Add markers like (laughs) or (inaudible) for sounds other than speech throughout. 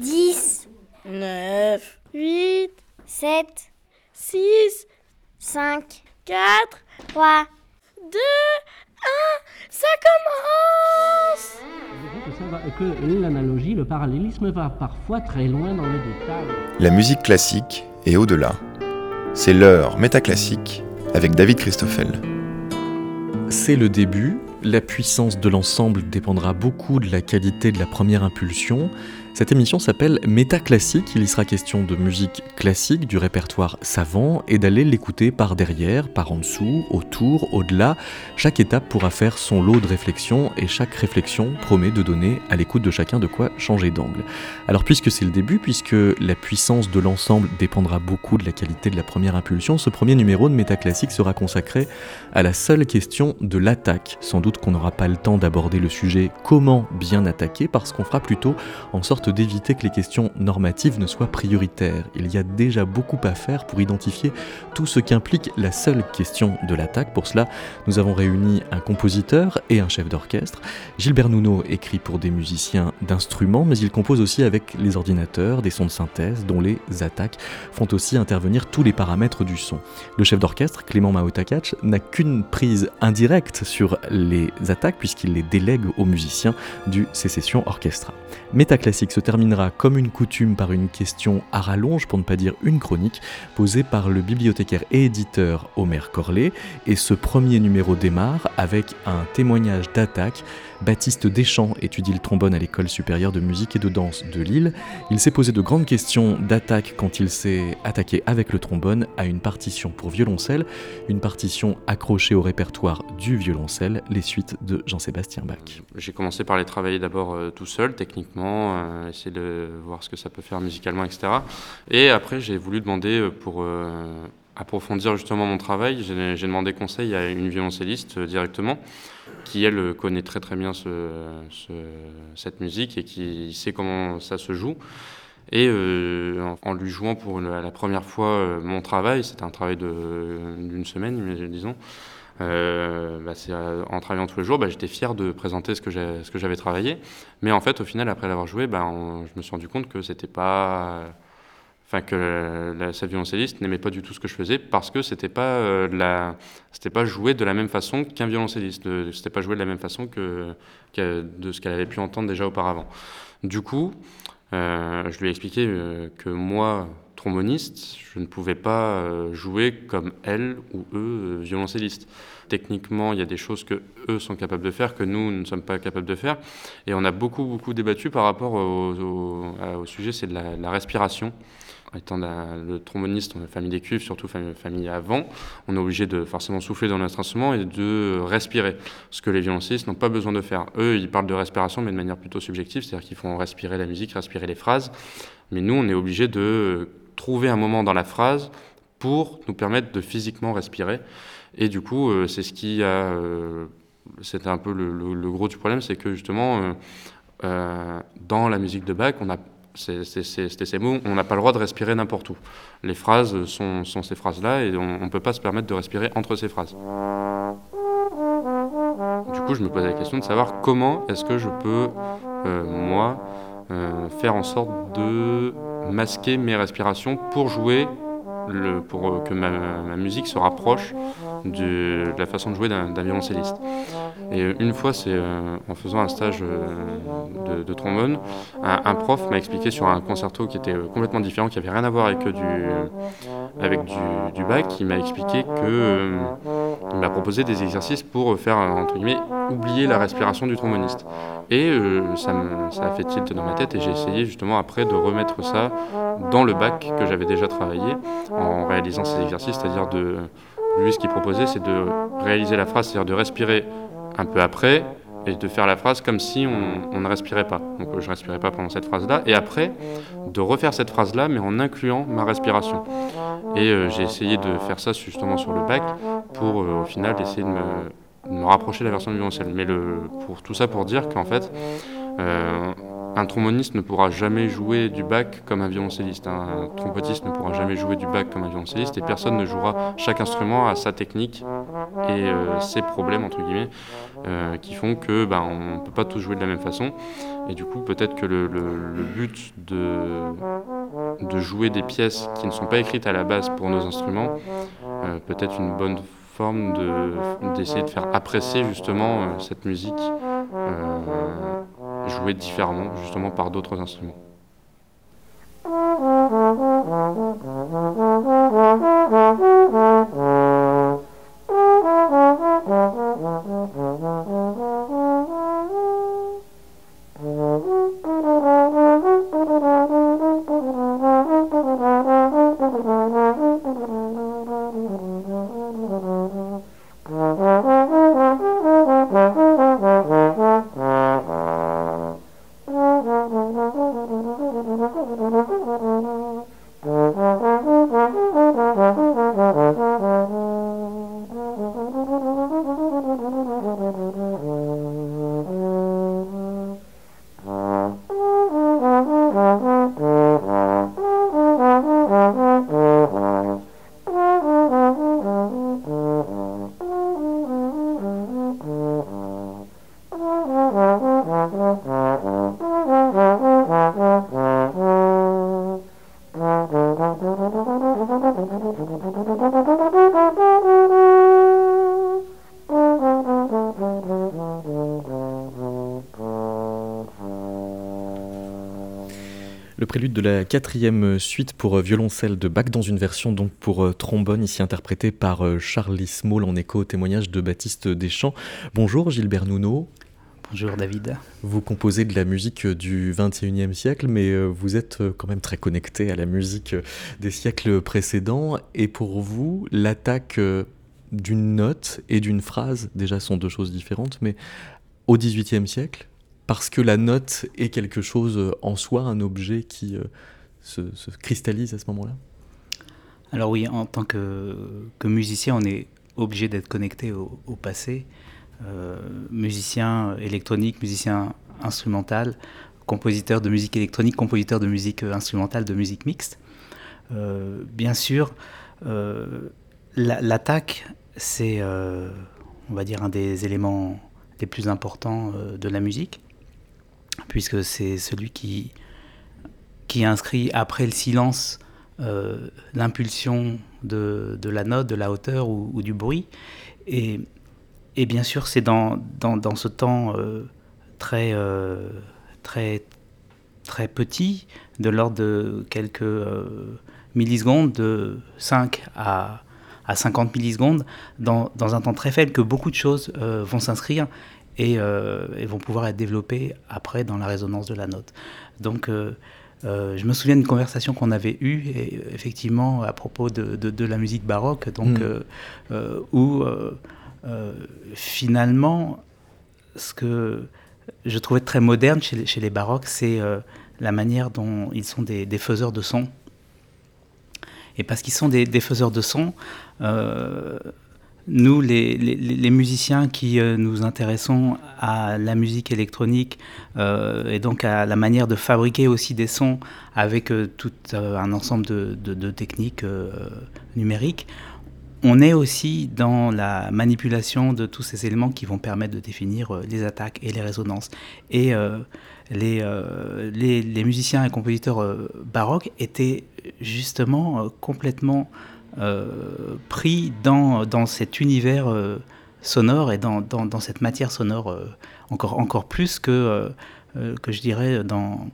10, 9, 8, 7, 6, 5, 4, 3, 2, 1, ça commence. Que l'analogie, le parallélisme va parfois très loin dans le détail. La musique classique est au-delà. C'est l'heure métaclassique avec David Christoffel. C'est le début, la puissance de l'ensemble dépendra beaucoup de la qualité de la première impulsion, cette émission s'appelle Métaclassique, il y sera question de musique classique, du répertoire savant, et d'aller l'écouter par derrière, par en dessous, autour, au-delà. Chaque étape pourra faire son lot de réflexion, et chaque réflexion promet de donner à l'écoute de chacun de quoi changer d'angle. Alors puisque c'est le début, puisque la puissance de l'ensemble dépendra beaucoup de la qualité de la première impulsion, ce premier numéro de Métaclassique sera consacré à la seule question de l'attaque. Sans doute qu'on n'aura pas le temps d'aborder le sujet comment bien attaquer, parce qu'on fera plutôt en sorte d'éviter que les questions normatives ne soient prioritaires. Il y a déjà beaucoup à faire pour identifier tout ce qu'implique la seule question de l'attaque. Pour cela, nous avons réuni un compositeur et un chef d'orchestre. Gilbert Nuno écrit pour des musiciens d'instruments, mais il compose aussi avec les ordinateurs des sons de synthèse dont les attaques font aussi intervenir tous les paramètres du son. Le chef d'orchestre, Clément Maotakach, n'a qu'une prise indirecte sur les attaques puisqu'il les délègue aux musiciens du Sécession Orchestra. Métaclassique se terminera comme une coutume par une question à rallonge, pour ne pas dire une chronique, posée par le bibliothécaire et éditeur Omer Corlet. Et ce premier numéro démarre avec un témoignage d'attaque Baptiste Deschamps étudie le trombone à l'école supérieure de musique et de danse de Lille. Il s'est posé de grandes questions d'attaque quand il s'est attaqué avec le trombone à une partition pour violoncelle, une partition accrochée au répertoire du violoncelle, les suites de Jean-Sébastien Bach. J'ai commencé par les travailler d'abord euh, tout seul, techniquement, euh, essayer de voir ce que ça peut faire musicalement, etc. Et après, j'ai voulu demander euh, pour approfondir justement mon travail, j'ai demandé conseil à une violoncelliste directement qui elle connaît très très bien cette musique et qui sait comment ça se joue. Et euh, en, lui jouant pour la, première fois euh, mon travail, c'était un travail d'une semaine, disons, euh, bah, en travaillant tous les jours, bah, j'étais fier de présenter ce que j'avais travaillé. Mais en fait, au final, après l'avoir joué, bah, je me suis rendu compte que c'était pas enfin que la, sa violoncelliste n'aimait pas du tout ce que je faisais parce que c'était pas euh, la c'était pas joué de la même façon qu'un violoncelliste c'était pas joué de la même façon que, de ce qu'elle avait pu entendre déjà auparavant. Du coup euh, je lui ai expliqué euh, que moi tromboniste je ne pouvais pas jouer comme elle ou eux violoncellistes techniquement il y a des choses que eux sont capables de faire que nous ne sommes pas capables de faire. Et on a beaucoup beaucoup débattu par rapport au, sujet c'est de la respiration étant le tromboniste, on est famille des cuivres, surtout famille, avant, on est obligé de forcément souffler dans notre instrument et de respirer, ce que les violoncellistes n'ont pas besoin de faire. Eux, ils parlent de respiration, mais de manière plutôt subjective, c'est-à-dire qu'ils font respirer la musique, respirer les phrases, mais nous, on est obligé de trouver un moment dans la phrase pour nous permettre de physiquement respirer. Et du coup, euh, c'est ce qui a... Euh, c'était un peu le, gros du problème, c'est que justement, euh, dans la musique de Bach, on a c'était ces mots, on n'a pas le droit de respirer n'importe où. Les phrases sont, ces phrases-là et on ne peut pas se permettre de respirer entre ces phrases. Du coup, je me posais la question de savoir comment est-ce que je peux, euh, moi, euh, faire en sorte de masquer mes respirations pour jouer pour euh, que ma, musique se rapproche de, la façon de jouer d'un violoncelliste. Et euh, une fois, c'est euh, en faisant un stage de, trombone, un, prof m'a expliqué sur un concerto qui était complètement différent, qui n'avait rien à voir avec du, avec du, bac, il m'a expliqué que il m'a proposé des exercices pour faire entre guillemets oublier la respiration du tromboniste. Et ça, ça a fait tilt dans ma tête et j'ai essayé justement après de remettre ça dans le bac que j'avais déjà travaillé en réalisant ces exercices, c'est-à-dire de lui ce qu'il proposait c'est de réaliser la phrase, c'est-à-dire de respirer un peu après et de faire la phrase comme si on, ne respirait pas. Donc je ne respirais pas pendant cette phrase-là. Et après, de refaire cette phrase-là, mais en incluant ma respiration. Et euh, j'ai essayé de faire ça justement sur le bac pour euh, au final essayer de me, rapprocher de la version du violoncelle. Mais pour tout ça pour dire qu'en fait, euh, un tromboniste ne pourra jamais jouer du bac comme un violoncelliste. Un trompetiste ne pourra jamais jouer du bac comme un violoncelliste et personne ne jouera chaque instrument à sa technique et euh, ces problèmes entre guillemets euh, qui font que ben, on ne peut pas tous jouer de la même façon. Et du coup, peut-être que le, but de, de jouer des pièces qui ne sont pas écrites à la base pour nos instruments, euh, peut-être une bonne forme de- d'essayer de faire apprécier justement cette musique jouée différemment justement par d'autres instruments. (laughs) de la quatrième suite pour euh, violoncelle de Bach dans une version donc pour euh, trombone, ici interprétée par euh, Charlie Small en écho au témoignage de Baptiste Deschamps. Bonjour Gilbert Nouneau, Bonjour David. vous composez de la musique du 21e siècle, mais vous êtes quand même très connecté à la musique des siècles précédents. Et pour vous, l'attaque d'une note et d'une phrase, déjà sont deux choses différentes, mais au 18e siècle, parce que la note est quelque chose euh, en soi, un objet qui euh, se, se cristallise à ce moment-là? Alors oui, en tant que, musicien, on est obligé d'être connecté au, passé. Euh, musicien électronique, musicien instrumental, compositeur de musique électronique, compositeur de musique instrumentale, de musique mixte. Bien sûr, la- l'attaque, c'est, on va dire, un des éléments les plus importants de la musique, puisque c'est celui qui, qui inscrit après le silence euh, l'impulsion de, de la note, de la hauteur ou, du bruit. Et, et bien sûr, c'est dans, dans, dans ce temps euh, très, euh, très, très petit, de l'ordre de quelques millisecondes, de 5 à, à 50 millisecondes, dans, dans un temps très faible, que beaucoup de choses vont s'inscrire et, euh, et vont pouvoir être développées après dans la résonance de la note. Donc, euh, euh, je me souviens d'une conversation qu'on avait eue, et, effectivement, à propos de, de- de la musique baroque, donc, Mm. euh, euh, où finalement, ce que je trouvais très moderne chez les, chez les baroques, c'est la manière dont ils sont des, des faiseurs de son. Et parce qu'ils sont des, des faiseurs de son, euh, nous, les, musiciens qui euh, nous intéressons à la musique électronique euh, et donc à la manière de fabriquer aussi des sons avec euh, tout un ensemble de, techniques numériques, on est aussi dans la manipulation de tous ces éléments qui vont permettre de définir les attaques et les résonances. Et les, musiciens et compositeurs baroques étaient justement complètement pris dans, dans cet univers euh, sonore et dans, dans, dans cette matière sonore euh, encore, encore plus que, euh, euh, que je dirais dans,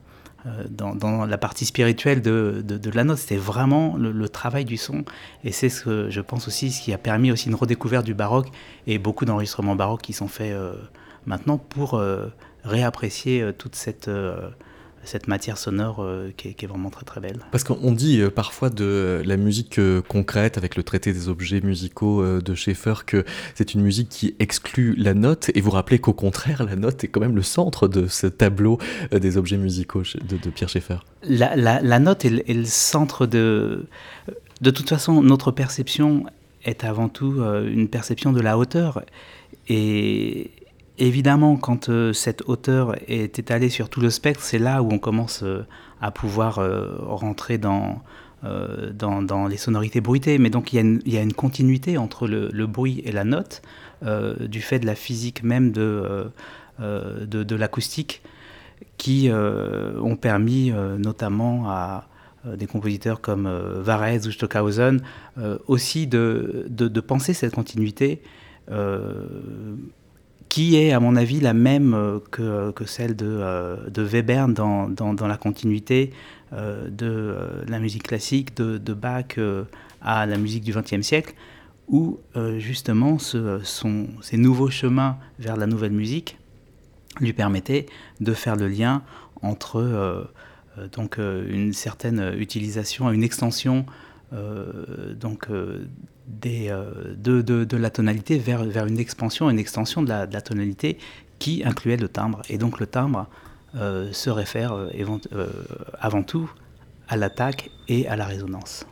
euh, dans, dans la partie spirituelle de, de, la note. C'était vraiment le, travail du son. Et c'est ce que je pense aussi, ce qui a permis aussi une redécouverte du baroque et beaucoup d'enregistrements baroques qui sont faits euh, maintenant pour euh, réapprécier euh, toute cette, euh, cette matière sonore euh, qui, est, qui est vraiment très très belle. Parce qu'on dit euh, parfois de la musique euh, concrète avec le traité des objets musicaux de Schaeffer que c'est une musique qui exclut la note et vous rappelez qu'au contraire la note est quand même le centre de ce tableau des objets musicaux de, de Pierre Schaeffer. La, la, la note est, le- est le centre de... De toute façon, notre perception est avant tout une perception de la hauteur. Et évidemment, quand euh, cette hauteur est étalée sur tout le spectre, c'est là où on commence euh, à pouvoir euh, rentrer dans, dans, les sonorités bruitées. Mais donc il y a une, continuité entre le, bruit et la note, du fait de la physique même de, l'acoustique, qui ont permis notamment à des compositeurs comme Varese ou Stockhausen aussi de, de, penser cette continuité qui est, à mon avis, la même euh, que, celle de, euh, de Webern dans, la continuité euh, de la musique classique, de, Bach à la musique du XXe siècle, où justement ces nouveaux chemins vers la nouvelle musique lui permettaient de faire le lien entre donc, une certaine utilisation, une extension donc, des, euh, de, la tonalité vers, une expansion, une extension de la, tonalité qui incluait le timbre. Et donc le timbre euh, se réfère euh, euh avant tout à l'attaque et à la résonance.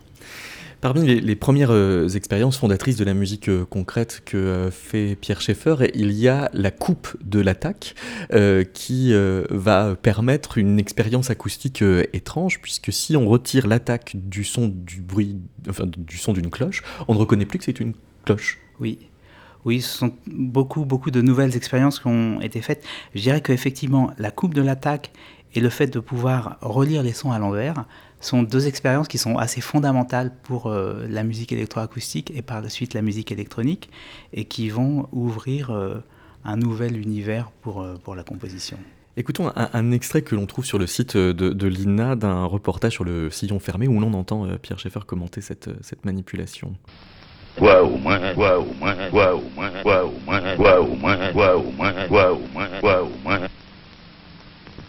Parmi les, premières euh, expériences fondatrices de la musique euh, concrète que euh, fait Pierre Schaeffer, il y a la coupe de l'attaque qui va permettre une expérience acoustique étrange, puisque si on retire l'attaque du son du bruit, enfin du son d'une cloche, on ne reconnaît plus que c'est une cloche. Oui, oui, ce sont beaucoup, beaucoup de nouvelles expériences qui ont été faites. Je dirais qu'effectivement, la coupe de l'attaque et le fait de pouvoir relire les sons à l'envers sont deux expériences qui sont assez fondamentales pour euh, la musique électroacoustique et par la suite la musique électronique et qui vont ouvrir euh, un nouvel univers pour, euh, pour la composition. Écoutons un, un, extrait que l'on trouve sur le site de, de l'INA d'un reportage sur le sillon fermé où l'on entend Pierre Schaeffer commenter cette, cette manipulation.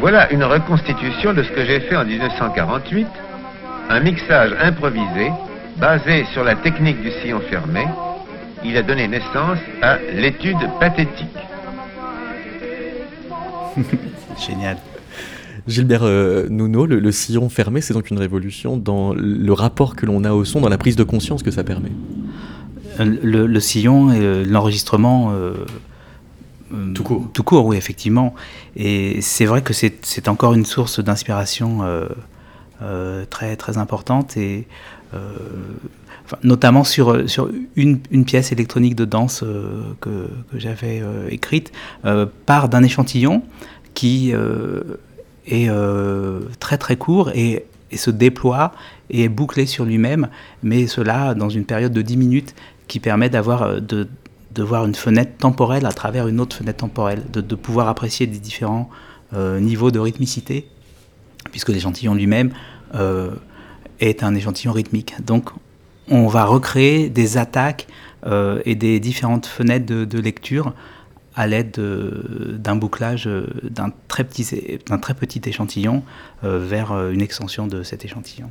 Voilà une reconstitution de ce que j'ai fait en 1948, un mixage improvisé basé sur la technique du sillon fermé. Il a donné naissance à l'étude pathétique. (laughs) Génial. Gilbert euh, Nouno, le, le, sillon fermé, c'est donc une révolution dans le rapport que l'on a au son, dans la prise de conscience que ça permet. Le, le sillon et l'enregistrement euh, tout court. Tout court, oui, effectivement. Et c'est vrai que c'est encore une source d'inspiration euh, euh, très, très importante, et, euh, enfin, notamment sur, sur une, une, pièce électronique de danse euh, que, que j'avais euh, écrite, euh, part d'un échantillon qui est très très court et, et, se déploie et est bouclé sur lui-même, mais cela dans une période de 10 minutes qui permet d'avoir de de voir une fenêtre temporelle à travers une autre fenêtre temporelle, de, pouvoir apprécier des différents euh, niveaux de rythmicité, puisque l'échantillon lui-même euh, est un échantillon rythmique. Donc on va recréer des attaques euh, et des différentes fenêtres de, lecture à l'aide d'un bouclage d'un très petit échantillon vers une extension de cet échantillon.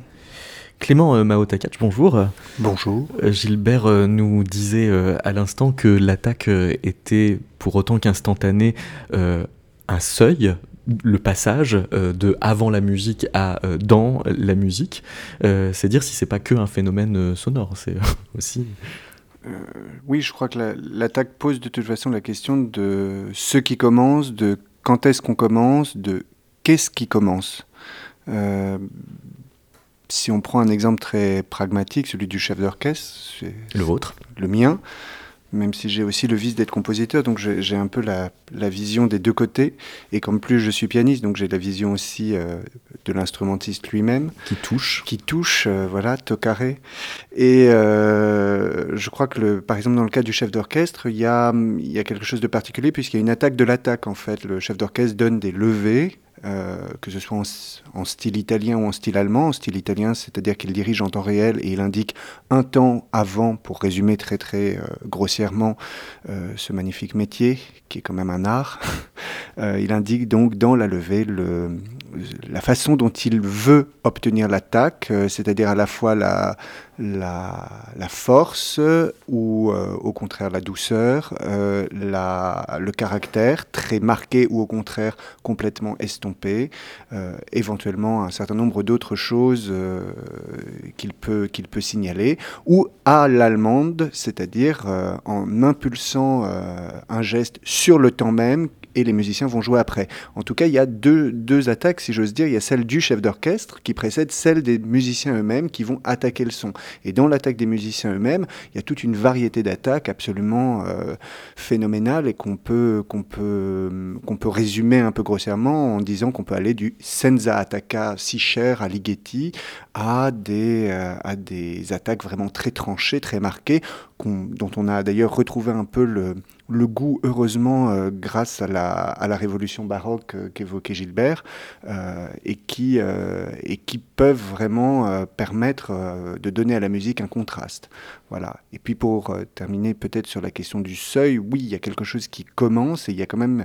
Clément euh, Maotakach, bonjour. Bonjour. Euh, Gilbert euh, nous disait à l'instant que l'attaque était, pour autant qu'instantané, euh, un seuil, le passage de avant la musique à dans la musique. c'est dire si c'est pas que un phénomène sonore, c'est aussi. oui, je crois que l'attaque la, pose de toute façon la question de ce qui commence, de quand est-ce qu'on commence, de qu'est-ce qui commence. Euh, si on prend un exemple très pragmatique, celui du chef d'orchestre, le vôtre, le mien, même si j'ai aussi le vice d'être compositeur, donc j'ai un peu la, la, vision des deux côtés. Et comme plus je suis pianiste, donc j'ai la vision aussi euh, de l'instrumentiste lui-même. Qui touche. Qui touche, euh, voilà, tocaré. Et euh, je crois que, le, par exemple, dans le cas du chef d'orchestre, il y a, y a quelque chose de particulier puisqu'il y a une attaque de l'attaque, en fait. Le chef d'orchestre donne des levées euh, que ce soit en, en, style italien ou en style allemand. En style italien, c'est-à-dire qu'il dirige en temps réel et il indique un temps avant, pour résumer très très euh, grossièrement euh, ce magnifique métier, qui est quand même un art. (laughs) il indique donc dans la levée le, la façon dont il veut obtenir l'attaque, euh, c'est-à-dire à la fois la, la, force ou euh, au contraire la douceur, euh, la, le caractère très marqué ou au contraire complètement estompé, euh, éventuellement un certain nombre d'autres choses euh, qu'il peut, qu'il peut signaler, ou à l'allemande, c'est-à-dire euh, en impulsant euh, un geste sur le temps même et les musiciens vont jouer après. En tout cas, il y a deux, deux attaques, si j'ose dire. Il y a celle du chef d'orchestre qui précède celle des musiciens eux-mêmes qui vont attaquer le son. Et dans l'attaque des musiciens eux-mêmes, il y a toute une variété d'attaques absolument euh, phénoménales et qu'on peut, qu'on peut, qu'on peut résumer un peu grossièrement en disant qu'on peut aller du senza attacca si cher à Ligeti à des, euh, à des attaques vraiment très tranchées, très marquées, dont on a d'ailleurs retrouvé un peu le, le goût, heureusement, euh, grâce à la, à la révolution baroque euh, qu'évoquait Gilbert, euh, et, qui, et qui peuvent vraiment permettre de donner à la musique un contraste. Voilà. Et puis pour terminer peut-être sur la question du seuil, oui, il y a quelque chose qui commence, et il y a quand même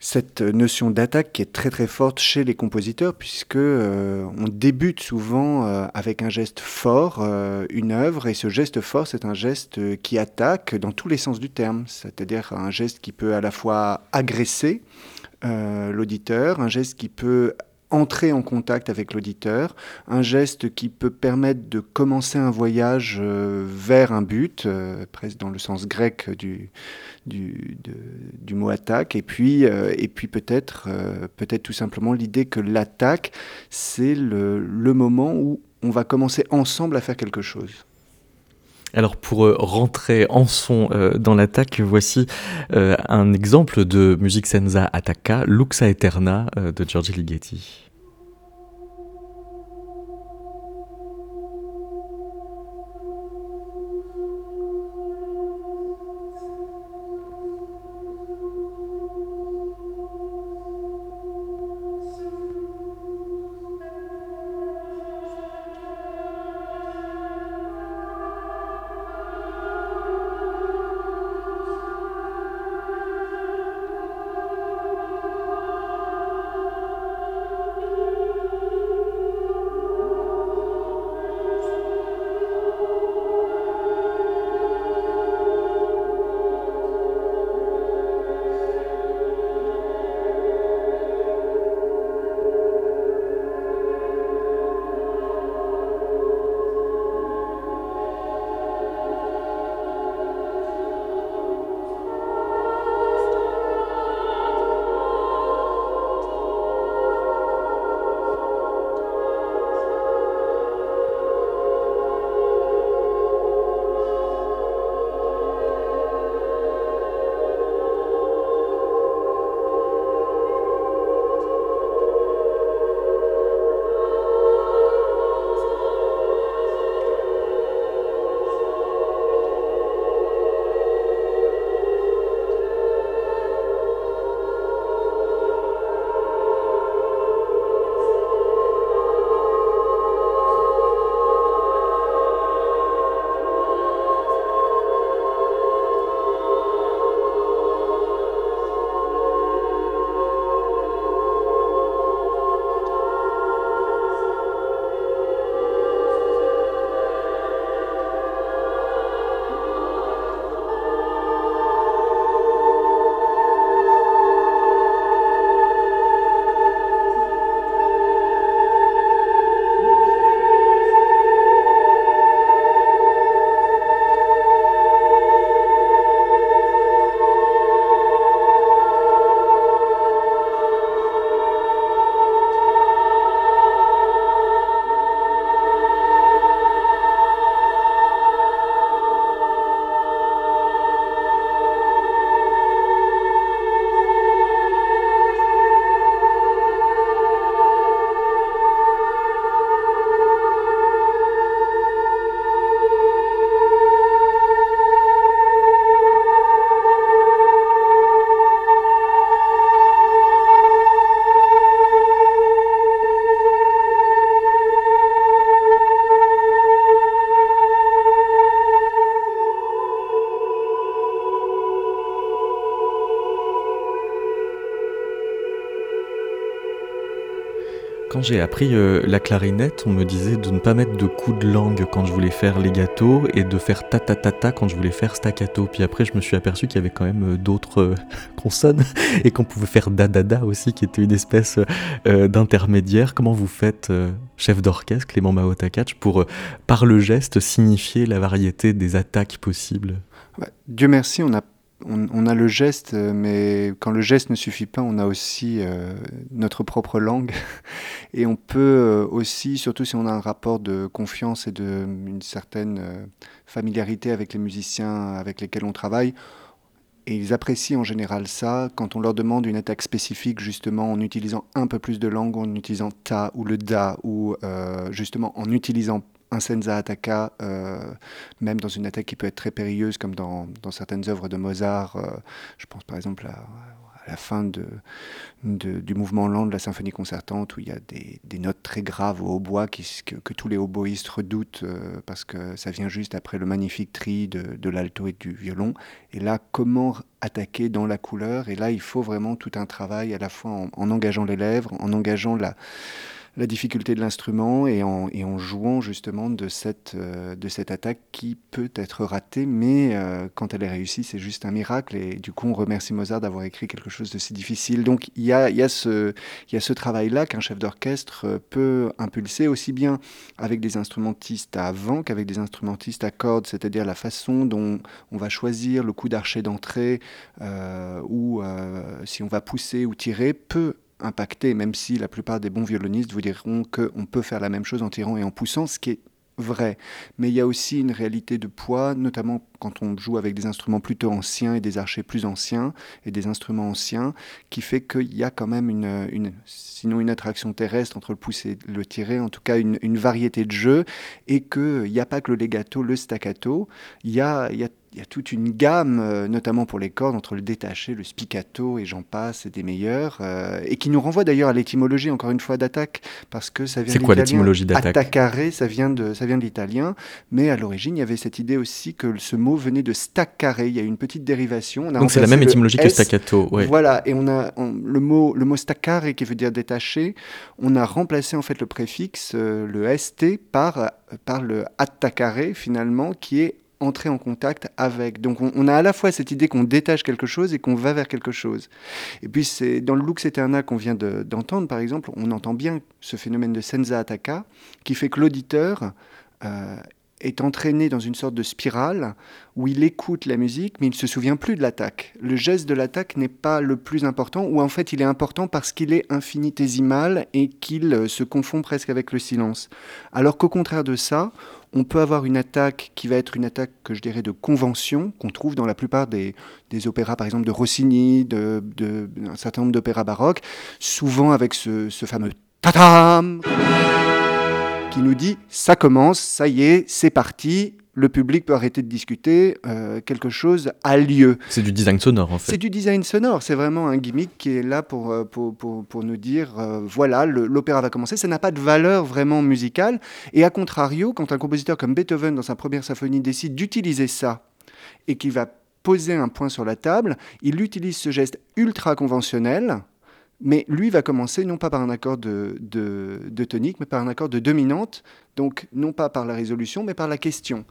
cette notion d'attaque qui est très très forte chez les compositeurs puisque euh, on débute souvent euh, avec un geste fort euh, une œuvre et ce geste fort c'est un geste qui attaque dans tous les sens du terme. C'est-à-dire un geste qui peut à la fois agresser l'auditeur un geste qui peut entrer en contact avec l'auditeur, un geste qui peut permettre de commencer un voyage vers un but, presque dans le sens grec du, du, du mot attaque, et puis, euh, et puis peut-être euh, peut-être tout simplement l'idée que l'attaque, c'est le, le moment où on va commencer ensemble à faire quelque chose. Alors pour euh, rentrer en son dans l'attaque, voici un exemple de musique senza attacca, Luxa Eterna de Giorgi Ligeti. J'ai appris euh, la clarinette, on me disait de ne pas mettre de coups de langue quand je voulais faire legato et de faire ta ta ta ta quand je voulais faire staccato. Puis après, je me suis aperçu qu'il y avait quand même euh, d'autres euh, (laughs) consonnes (laughs) et qu'on pouvait faire da da da aussi, qui était une espèce d'intermédiaire. Comment vous faites, chef d'orchestre, Clément Maotakach, pour, par le geste, signifier la variété des attaques possibles? Ouais, Dieu merci, on a, on, a le geste, mais quand le geste ne suffit pas, on a aussi notre propre langue. (laughs) Et on peut euh, aussi, surtout si on a un rapport de confiance et de, une certaine euh, familiarité avec les musiciens avec lesquels on travaille, et ils apprécient en général ça quand on leur demande une attaque spécifique, justement en utilisant un peu plus de langue, en utilisant ta ou le da, ou euh, justement en utilisant un senza attacca, euh, même dans une attaque qui peut être très périlleuse, comme dans, certaines œuvres de Mozart. je pense par exemple à la fin du mouvement lent de la symphonie concertante, où il y a des, notes très graves au hautbois que, tous les hautboistes redoutent, euh, parce que ça vient juste après le magnifique tri de, l'alto et du violon. Et là, comment attaquer dans la couleur? Et là, il faut vraiment tout un travail, à la fois en engageant les lèvres, en engageant la la difficulté de l'instrument et en, jouant justement de cette, euh, de cette attaque qui peut être ratée, mais euh, quand elle est réussie, c'est juste un miracle. Et du coup, on remercie Mozart d'avoir écrit quelque chose de si difficile. Donc, il y a, ce, travail-là qu'un chef d'orchestre euh, peut impulser aussi bien avec des instrumentistes à vent qu'avec des instrumentistes à cordes, c'est-à-dire la façon dont on va choisir le coup d'archet d'entrée ou si on va pousser ou tirer peut impacter, même si la plupart des bons violonistes vous diront qu'on peut faire la même chose en tirant et en poussant, ce qui est vrai. Mais il y a aussi une réalité de poids, notamment quand on joue avec des instruments plutôt anciens et des archers plus anciens et des instruments anciens, qui fait qu'il y a quand même une, sinon une attraction terrestre entre le pousser et le tirer, en tout cas une, variété de jeux, et qu'il n'y a pas que le legato, le staccato, il y a, y a il y a toute une gamme, euh, notamment pour les cordes, entre le détaché, le spiccato et j'en passe, des meilleurs, euh, et qui nous renvoie d'ailleurs à l'étymologie, encore une fois, d'attaque, parce que ça vient C'est quoi l'étymologie d'attaque Attaccare, ça vient de, ça vient de l'italien, mais à l'origine, il y avait cette idée aussi que ce mot venait de staccare. Il y a une petite dérivation. On a Donc c'est la même étymologie que staccato. Ouais. voilà, et on a on- le mot le mot staccare qui veut dire détaché. On a remplacé en fait le préfixe euh, le st par par le attaccare finalement qui est entrer en contact avec. Donc on, a à la fois cette idée qu'on détache quelque chose et qu'on va vers quelque chose. Et puis c'est dans le lux eterna qu'on vient de- d'entendre par exemple, on entend bien ce phénomène de senza attacca qui fait que l'auditeur euh, est entraîné dans une sorte de spirale où il écoute la musique, mais il ne se souvient plus de l'attaque. Le geste de l'attaque n'est pas le plus important, ou en fait il est important parce qu'il est infinitésimal et qu'il euh, se confond presque avec le silence. Alors qu'au contraire de ça, on peut avoir une attaque qui va être une attaque que je dirais de convention, qu'on trouve dans la plupart des, opéras, par exemple de Rossini, de, de- un certain nombre d'opéras baroques, souvent avec ce, ce fameux tatam qui nous dit ça commence, ça y est, c'est parti, le public peut arrêter de discuter, euh, quelque chose a lieu. C'est du design sonore en fait. C'est du design sonore, c'est vraiment un gimmick qui est là pour, euh, pour, pour, pour nous dire, euh, voilà, l'opéra va commencer. Ça n'a pas de valeur vraiment musicale. Et à contrario, quand un compositeur comme Beethoven, dans sa première symphonie, décide d'utiliser ça et qu'il va poser un point sur la table, il utilise ce geste ultra conventionnel, mais lui va commencer non pas par un accord de, de, tonique, mais par un accord de dominante, donc non pas par la résolution, mais par la question.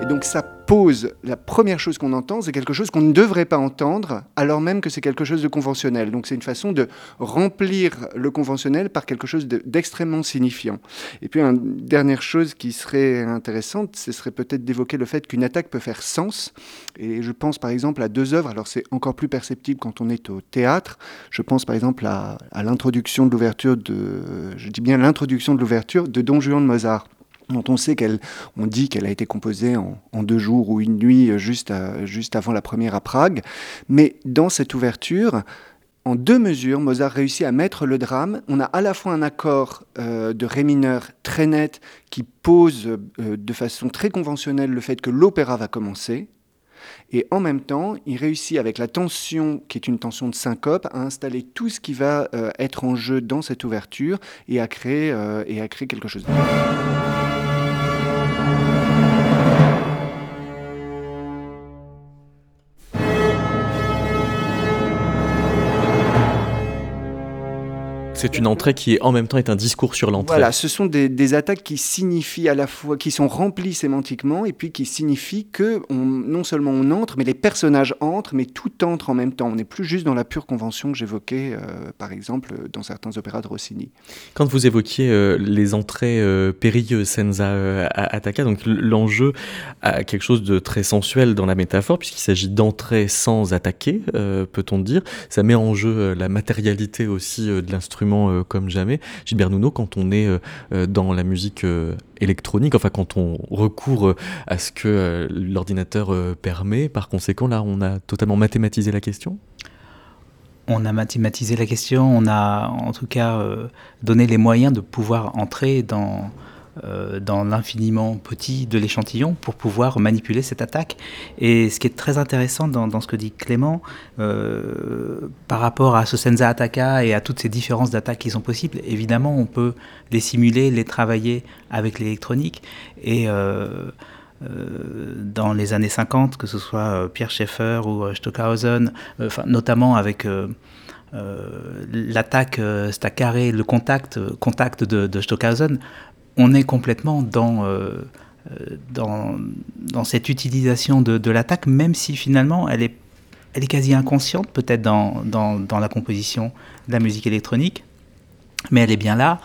Et donc ça pose, la première chose qu'on entend, c'est quelque chose qu'on ne devrait pas entendre, alors même que c'est quelque chose de conventionnel. Donc c'est une façon de remplir le conventionnel par quelque chose de- d'extrêmement signifiant. Et puis une dernière chose qui serait intéressante, ce serait peut-être d'évoquer le fait qu'une attaque peut faire sens. Et je pense par exemple à deux œuvres, alors c'est encore plus perceptible quand on est au théâtre. Je pense par exemple à, à l'introduction de l'ouverture de, je dis bien l'introduction de l'ouverture de Don Juan de Mozart dont on sait qu'elle, dit qu'elle a été composée en, deux jours ou une nuit euh, juste, juste avant la première à Prague. Mais dans cette ouverture, en deux mesures, Mozart réussit à mettre le drame. On a à la fois un accord euh, de ré mineur très net qui pose euh, de façon très conventionnelle le fait que l'opéra va commencer. Et en même temps, il réussit avec la tension, qui est une tension de syncope, à installer tout ce qui va être en jeu dans cette ouverture et à créer quelque chose. C'est une entrée qui est en même temps est un discours sur l'entrée. Voilà, ce sont des, des, attaques qui signifient à la fois, qui sont remplies sémantiquement et puis qui signifient que on, non seulement on entre, mais les personnages entrent, mais tout entre en même temps. On n'est plus juste dans la pure convention que j'évoquais, euh, par exemple, dans certains opéras de Rossini. Quand vous évoquiez euh, les entrées euh, périlleuses, Senza euh, Attacca, donc l'enjeu a quelque chose de très sensuel dans la métaphore, puisqu'il s'agit d'entrer sans attaquer, peut-on dire. Ça met en jeu la matérialité aussi de l'instrument comme jamais. Gilbert Nuno, quand on est dans la musique électronique, enfin quand on recourt à ce que l'ordinateur permet, par conséquent, là, on a totalement mathématisé la question? On a mathématisé la question, on a en tout cas euh, donné les moyens de pouvoir entrer dans, euh, dans l'infiniment petit de l'échantillon pour pouvoir manipuler cette attaque. Et ce qui est très intéressant dans, ce que dit Clément, euh, par rapport à ce Senza Attacca et à toutes ces différences d'attaques qui sont possibles, évidemment on peut les simuler, les travailler avec l'électronique. Et euh, euh, dans les années 50, que ce soit euh, Pierre Schaeffer ou euh, Stockhausen, enfin, notamment avec l'attaque Staccaré, le contact, contact de, Stockhausen, on est complètement dans, dans, dans cette utilisation de, de l'attaque, même si finalement elle est, elle est quasi inconsciente peut-être dans, dans, dans la composition de la musique électronique, mais elle est bien là.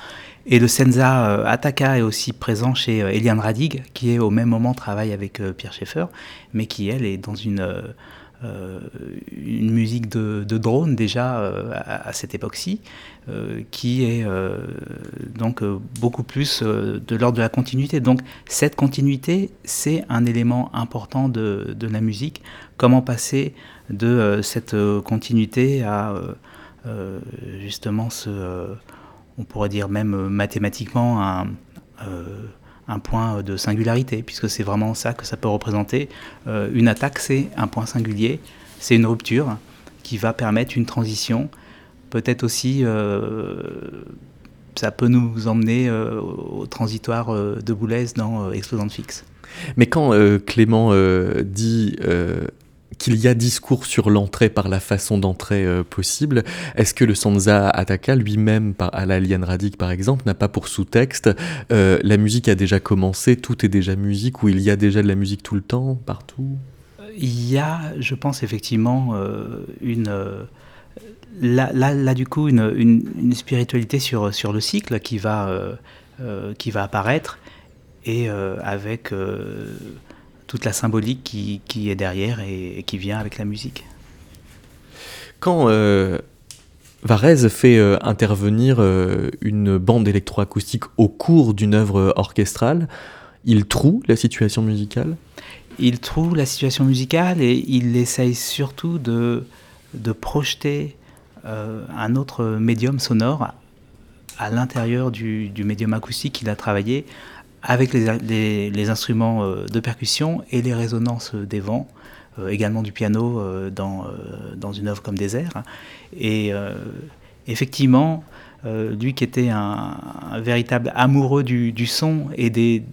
Et le Senza euh, Attaka est aussi présent chez euh, Eliane Radig, qui est au même moment travaille avec euh, Pierre Schaeffer, mais qui elle est dans une, euh, une musique de, drone déjà euh, à, cette époque-ci, euh, qui est donc beaucoup plus de l'ordre de la continuité. Donc cette continuité, c'est un élément important de, de, la musique. Comment passer de cette continuité à justement ce on pourrait dire même mathématiquement un, un point de singularité, puisque c'est vraiment ça que ça peut représenter. Euh, une attaque, c'est un point singulier, c'est une rupture qui va permettre une transition. Peut-être aussi, euh, ça peut nous emmener euh, au transitoire de Boulez dans Explosante fixe. Mais quand Clément dit qu'il y a discours sur l'entrée par la façon d'entrée euh, possible. Est-ce que le Sansa Ataka lui-même, à la Liane Radic par exemple, n'a pas pour sous-texte euh, la musique a déjà commencé, tout est déjà musique, ou il y a déjà de la musique tout le temps, partout? Il y a, je pense effectivement, euh, une... Là, du coup, une, une, spiritualité sur, sur le cycle qui va, euh, qui va apparaître et euh, avec euh, toute la symbolique qui, qui est derrière et, et, qui vient avec la musique. Quand euh, Varese fait euh, intervenir euh, une bande électroacoustique au cours d'une œuvre orchestrale, il troue la situation musicale? Il troue la situation musicale et il essaye surtout de, de projeter euh, un autre médium sonore à l'intérieur du, du médium acoustique qu'il a travaillé avec les, instruments euh, de percussion et les résonances des vents, euh, également du piano euh, dans, dans une œuvre comme Désert. Et effectivement, lui qui était un, véritable amoureux du, son et des,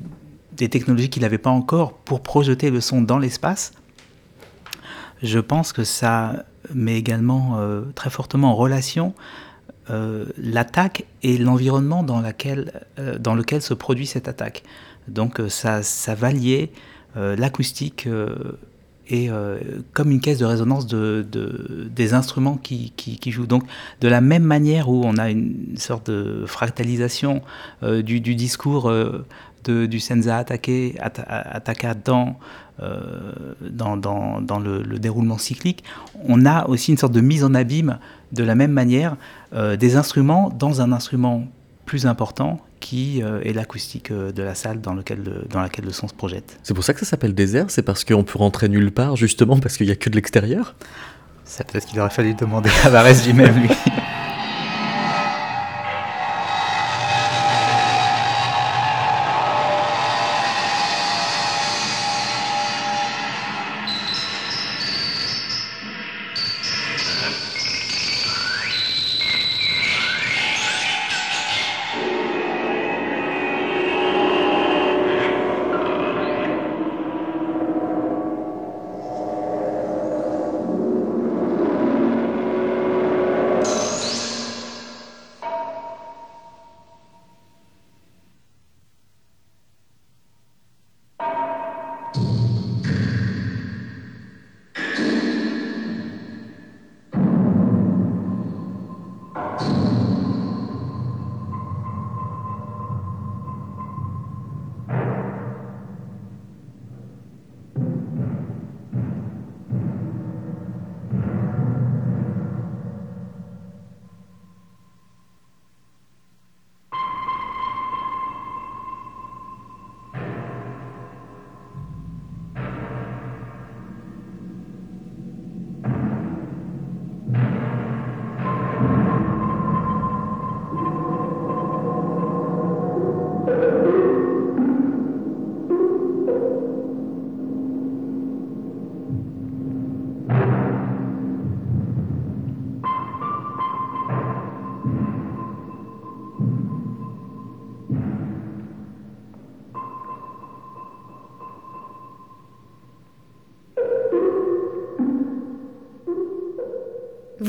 technologies qu'il n'avait pas encore pour projeter le son dans l'espace, je pense que ça met également très fortement en relation euh, l'attaque et l'environnement dans, euh, dans lequel se produit cette attaque. Donc ça, ça va lier l'acoustique et comme une caisse de résonance de, de, des instruments qui, jouent. Donc de la même manière où on a une sorte de fractalisation du, discours de, du Senza attaqué, Attaka dans, euh, dans, dans, dans le, le, déroulement cyclique, on a aussi une sorte de mise en abîme de la même manière euh, des instruments dans un instrument plus important qui euh, est l'acoustique euh, de la salle dans, lequel le, dans laquelle le son se projette. C'est pour ça que ça s'appelle désert, c'est parce qu'on peut rentrer nulle part justement parce qu'il n'y a que de l'extérieur? C'est peut-être qu'il aurait fallu demander à Varese lui-même lui.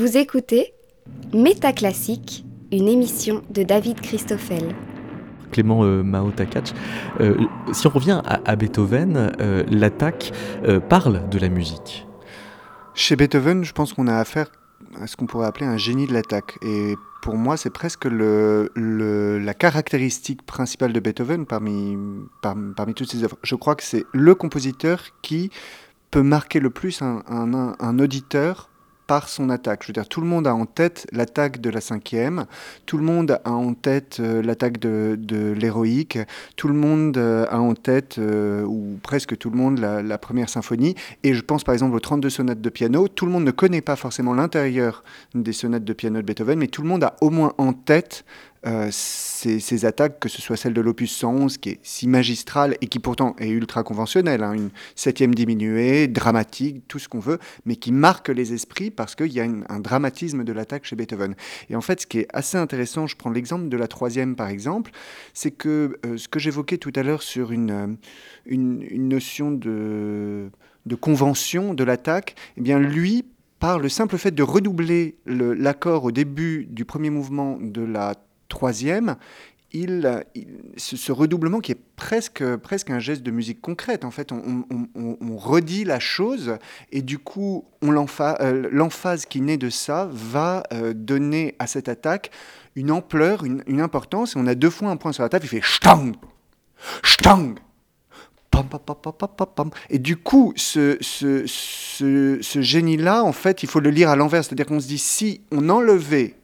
Vous écoutez Métaclassique, une émission de David Christoffel. Clément euh, Mao Takach. Euh, si on revient à, à Beethoven, euh, l'attaque euh, parle de la musique. Chez Beethoven, je pense qu'on a affaire à ce qu'on pourrait appeler un génie de l'attaque. Et pour moi, c'est presque le, le- la caractéristique principale de Beethoven parmi, par- parmi toutes ses œuvres. Je crois que c'est le compositeur qui peut marquer le plus un, un- un- un auditeur par son attaque. Je veux dire, tout le monde a en tête l'attaque de la cinquième, tout le monde a en tête euh, l'attaque de, l'héroïque, tout le monde euh, a en tête, euh, ou presque tout le monde, la, la première symphonie. Et je pense par exemple aux 32 sonates de piano. Tout le monde ne connaît pas forcément l'intérieur des sonates de piano de Beethoven, mais tout le monde a au moins en tête euh, ces, attaques, que ce soit celle de l'opus 111, qui est si magistrale et qui pourtant est ultra conventionnelle, hein, une septième diminuée, dramatique, tout ce qu'on veut, mais qui marque les esprits parce qu'il y a un dramatisme de l'attaque chez Beethoven. Et en fait, ce qui est assez intéressant, je prends l'exemple de la troisième par exemple, c'est que euh, ce que j'évoquais tout à l'heure sur une, euh, une, notion de, de convention de l'attaque, eh bien lui, par le simple fait de redoubler le- l'accord au début du premier mouvement de la troisième, il, ce, redoublement qui est presque, presque un geste de musique concrète, en fait, on, redit la chose et du coup, euh, l'emphase qui naît de ça va euh, donner à cette attaque une ampleur, une, importance. Et on a deux fois un point sur la table, il fait stang, stang. Pam, pam, pam. Et du coup, ce, ce, ce, ce génie-là, en fait, il faut le lire à l'envers. C'est-à-dire qu'on se dit, si on enlevait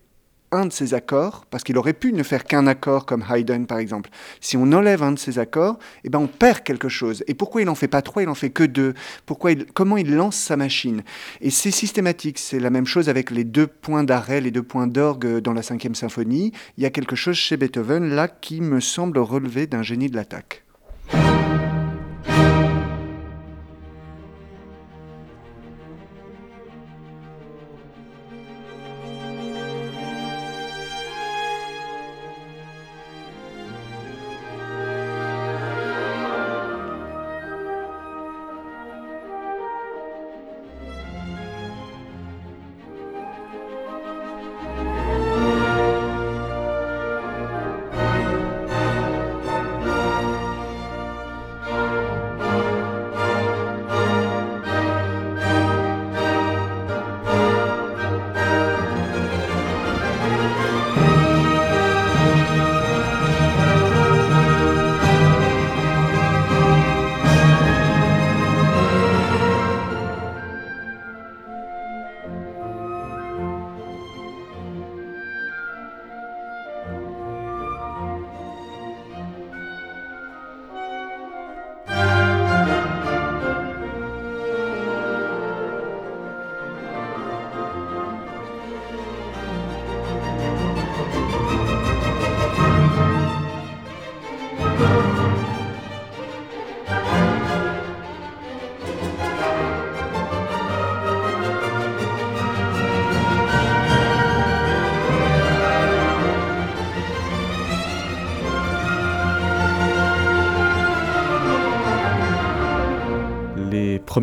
un de ces accords, parce qu'il aurait pu ne faire qu'un accord comme Haydn par exemple, si on enlève un de ces accords, eh ben on perd quelque chose. Et pourquoi il n'en fait pas trois, il en fait que deux? Pourquoi Comment il lance sa machine? Et c'est systématique, c'est la même chose avec les deux points d'arrêt, les deux points d'orgue dans la cinquième symphonie. Il y a quelque chose chez Beethoven là qui me semble relever d'un génie de l'attaque.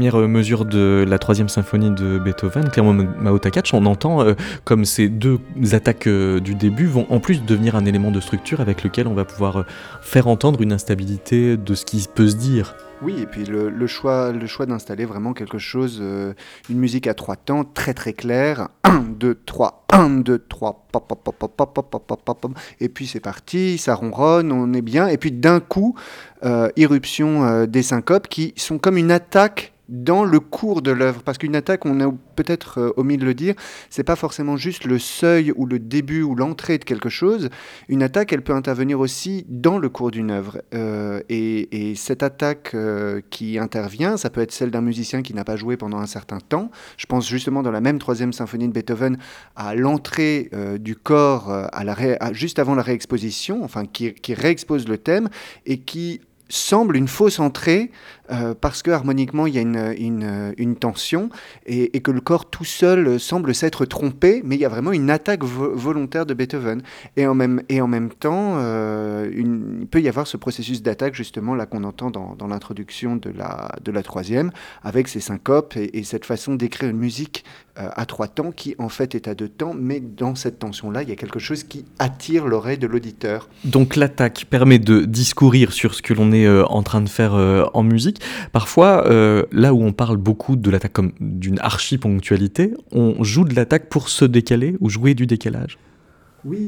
Premières euh, mesures de la troisième symphonie de Beethoven, Clermont Mao Takach, on entend euh, comme ces deux attaques euh, du début vont en plus devenir un élément de structure avec lequel on va pouvoir faire entendre une instabilité de ce qui peut se dire. Oui, et puis le, choix, le choix d'installer vraiment quelque chose, une musique à trois temps très très claire. 1, 2, 3, 1, 2, 3, pop, pop, pop, pop, pop, pop, pop, pop, pop, pop. et puis c'est parti, ça ronronne, on est bien, et puis d'un coup, irruption des syncopes qui sont comme une attaque dans le cours de l'œuvre. Parce qu'une attaque, on a peut-être euh, omis de le dire, c'est pas forcément juste le seuil ou le début ou l'entrée de quelque chose. Une attaque, elle peut intervenir aussi dans le cours d'une œuvre. Euh, et, et cette attaque euh, qui intervient, ça peut être celle d'un musicien qui n'a pas joué pendant un certain temps. Je pense justement dans la même troisième symphonie de Beethoven à l'entrée du corps juste avant la réexposition, enfin qui réexpose le thème et qui semble une fausse entrée euh, parce que harmoniquement il y a une, tension et, que le corps tout seul semble s'être trompé, mais il y a vraiment une attaque vo volontaire de Beethoven. Et en même, et en même temps, euh, il peut y avoir ce processus d'attaque justement là qu'on entend dans, l'introduction de la, de la troisième, avec ces syncopes et, et cette façon d'écrire une musique euh, à trois temps qui en fait est à deux temps, mais dans cette tension-là, il y a quelque chose qui attire l'oreille de l'auditeur. Donc l'attaque permet de discourir sur ce que l'on est en train de faire en musique. Parfois, euh, là où on parle beaucoup de l'attaque comme d'une archi-ponctualité, on joue de l'attaque pour se décaler ou jouer du décalage. Oui,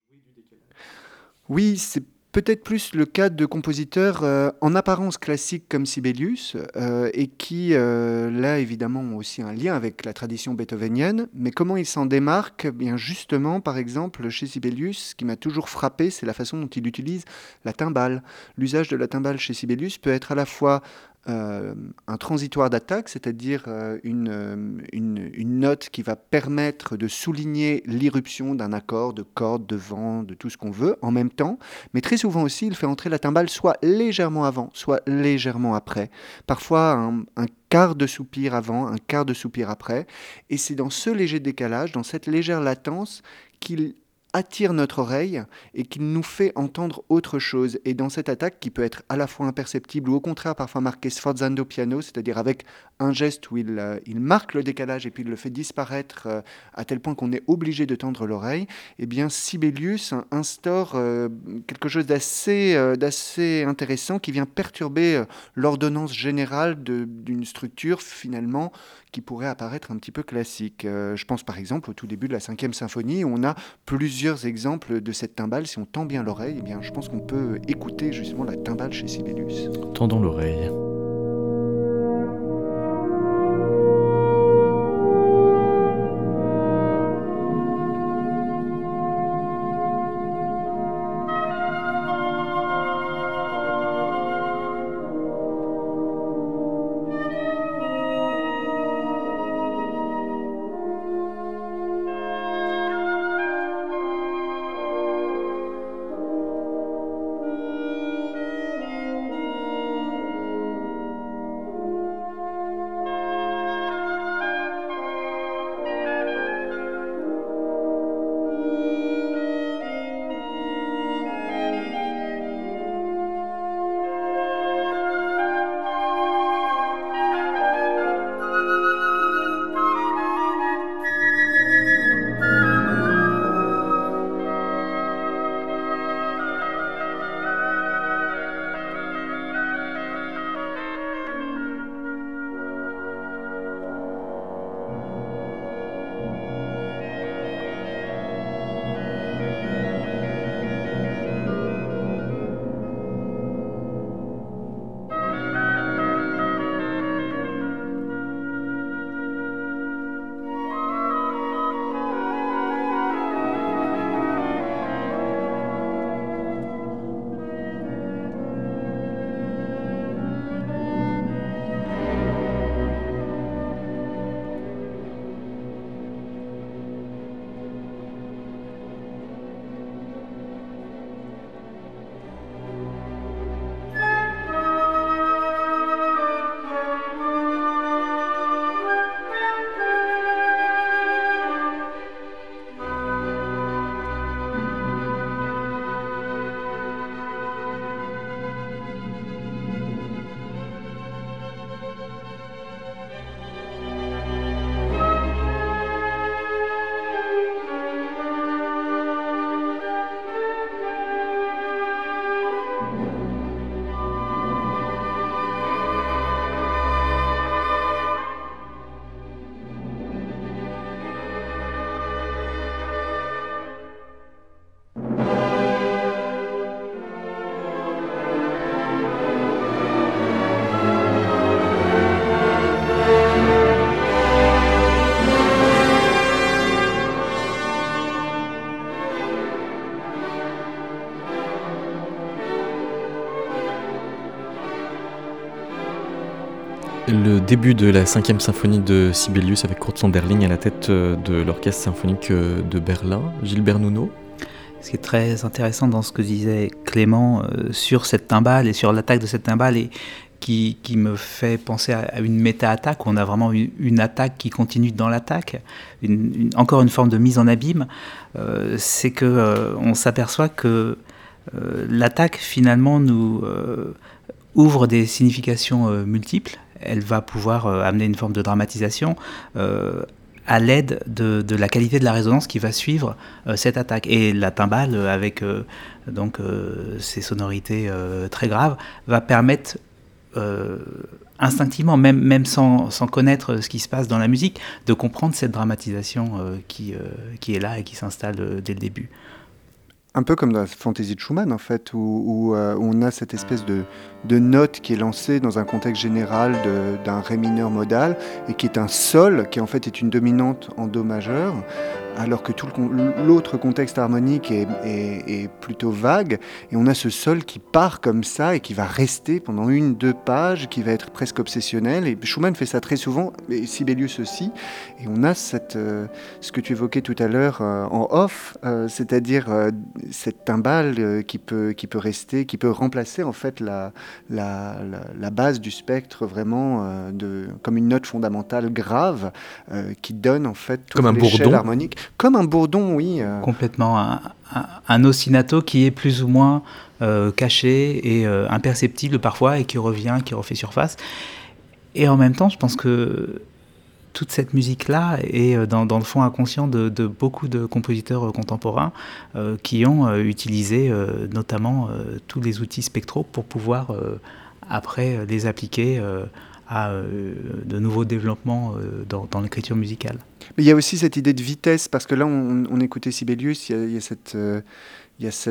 oui c'est peut-être plus le cas de compositeurs euh, en apparence classiques comme Sibelius, euh, et qui, là, évidemment, ont aussi un lien avec la tradition beethovenienne. Mais comment ils s'en démarquent? Eh Bien justement, par exemple, chez Sibelius, ce qui m'a toujours frappé, c'est la façon dont il utilise la timbale. L'usage de la timbale chez Sibelius peut être à la fois euh, un transitoire d'attaque, c'est-à-dire euh, une, euh, une, une, note qui va permettre de souligner l'irruption d'un accord, de corde, de vent, de tout ce qu'on veut, en même temps. Mais très souvent aussi, il fait entrer la timbale soit légèrement avant, soit légèrement après. Parfois un quart de soupir avant, un quart de soupir après. Et c'est dans ce léger décalage, dans cette légère latence, qu'il attire notre oreille et qui nous fait entendre autre chose. Et dans cette attaque qui peut être à la fois imperceptible ou au contraire parfois marquée sforzando piano, c'est-à-dire avec un geste où il, euh, il, marque le décalage et puis il le fait disparaître euh, à tel point qu'on est obligé de tendre l'oreille, eh bien Sibelius instaure euh, quelque chose d'assez d'assez intéressant qui vient perturber l'ordonnance générale d'une structure finalement qui pourrait apparaître un petit peu classique. Euh, je pense par exemple au tout début de la cinquième symphonie où on a plusieurs exemples de cette timbale. Si on tend bien l'oreille, eh bien je pense qu'on peut écouter justement la timbale chez Sibelius. Tendons l'oreille. Début de la cinquième symphonie de Sibelius avec Kurt Sonderling à la tête euh, de l'orchestre symphonique euh, de Berlin, Gilbert Nuno. Ce qui est très intéressant dans ce que disait Clément euh, sur cette timbale et sur l'attaque de cette timbale et qui, me fait penser à, une méta-attaque, où on a vraiment une, attaque qui continue dans l'attaque, encore une forme de mise en abîme, c'est que on s'aperçoit que l'attaque finalement nous ouvre des significations multiples. Elle va pouvoir amener une forme de dramatisation à l'aide de, la qualité de la résonance qui va suivre euh, cette attaque. Et la timbale, avec euh, donc euh, ses sonorités très graves, va permettre instinctivement, même, même sans, sans, connaître ce qui se passe dans la musique, de comprendre cette dramatisation qui, qui est là et qui s'installe dès le début un peu comme dans la fantaisie de Schumann, en fait, où, euh, on a cette espèce de, note qui est lancée dans un contexte général d'un ré mineur modal et qui est un sol, qui en fait est une dominante en do majeur, alors que tout l'autre contexte harmonique est, plutôt vague. Et on a ce sol qui part comme ça et qui va rester pendant une, deux pages, qui va être presque obsessionnel. Et Schumann fait ça très souvent, et Sibelius aussi. Et on a euh, ce que tu évoquais tout à l'heure euh, en off, c'est-à-dire cette timbale euh, qui, peut, qui peut rester, qui peut remplacer en fait la, la, la, la base du spectre vraiment euh, de, comme une note fondamentale grave qui donne en fait toute l'échelle harmonique. Comme un bourdon, oui. Euh... Complètement. Un, un, un, ostinato qui est plus ou moins euh, caché et euh, imperceptible parfois et qui revient, qui refait surface. Et en même temps, je pense que toute cette musique-là est euh, dans, le fond inconscient de, beaucoup de compositeurs contemporains euh, qui ont euh, utilisé notamment tous les outils spectraux pour pouvoir après les appliquer à euh, de nouveaux développements euh, dans, l'écriture musicale. Mais il y a aussi cette idée de vitesse, parce que là, on, on écoutait Sibelius, il y a, cette, euh,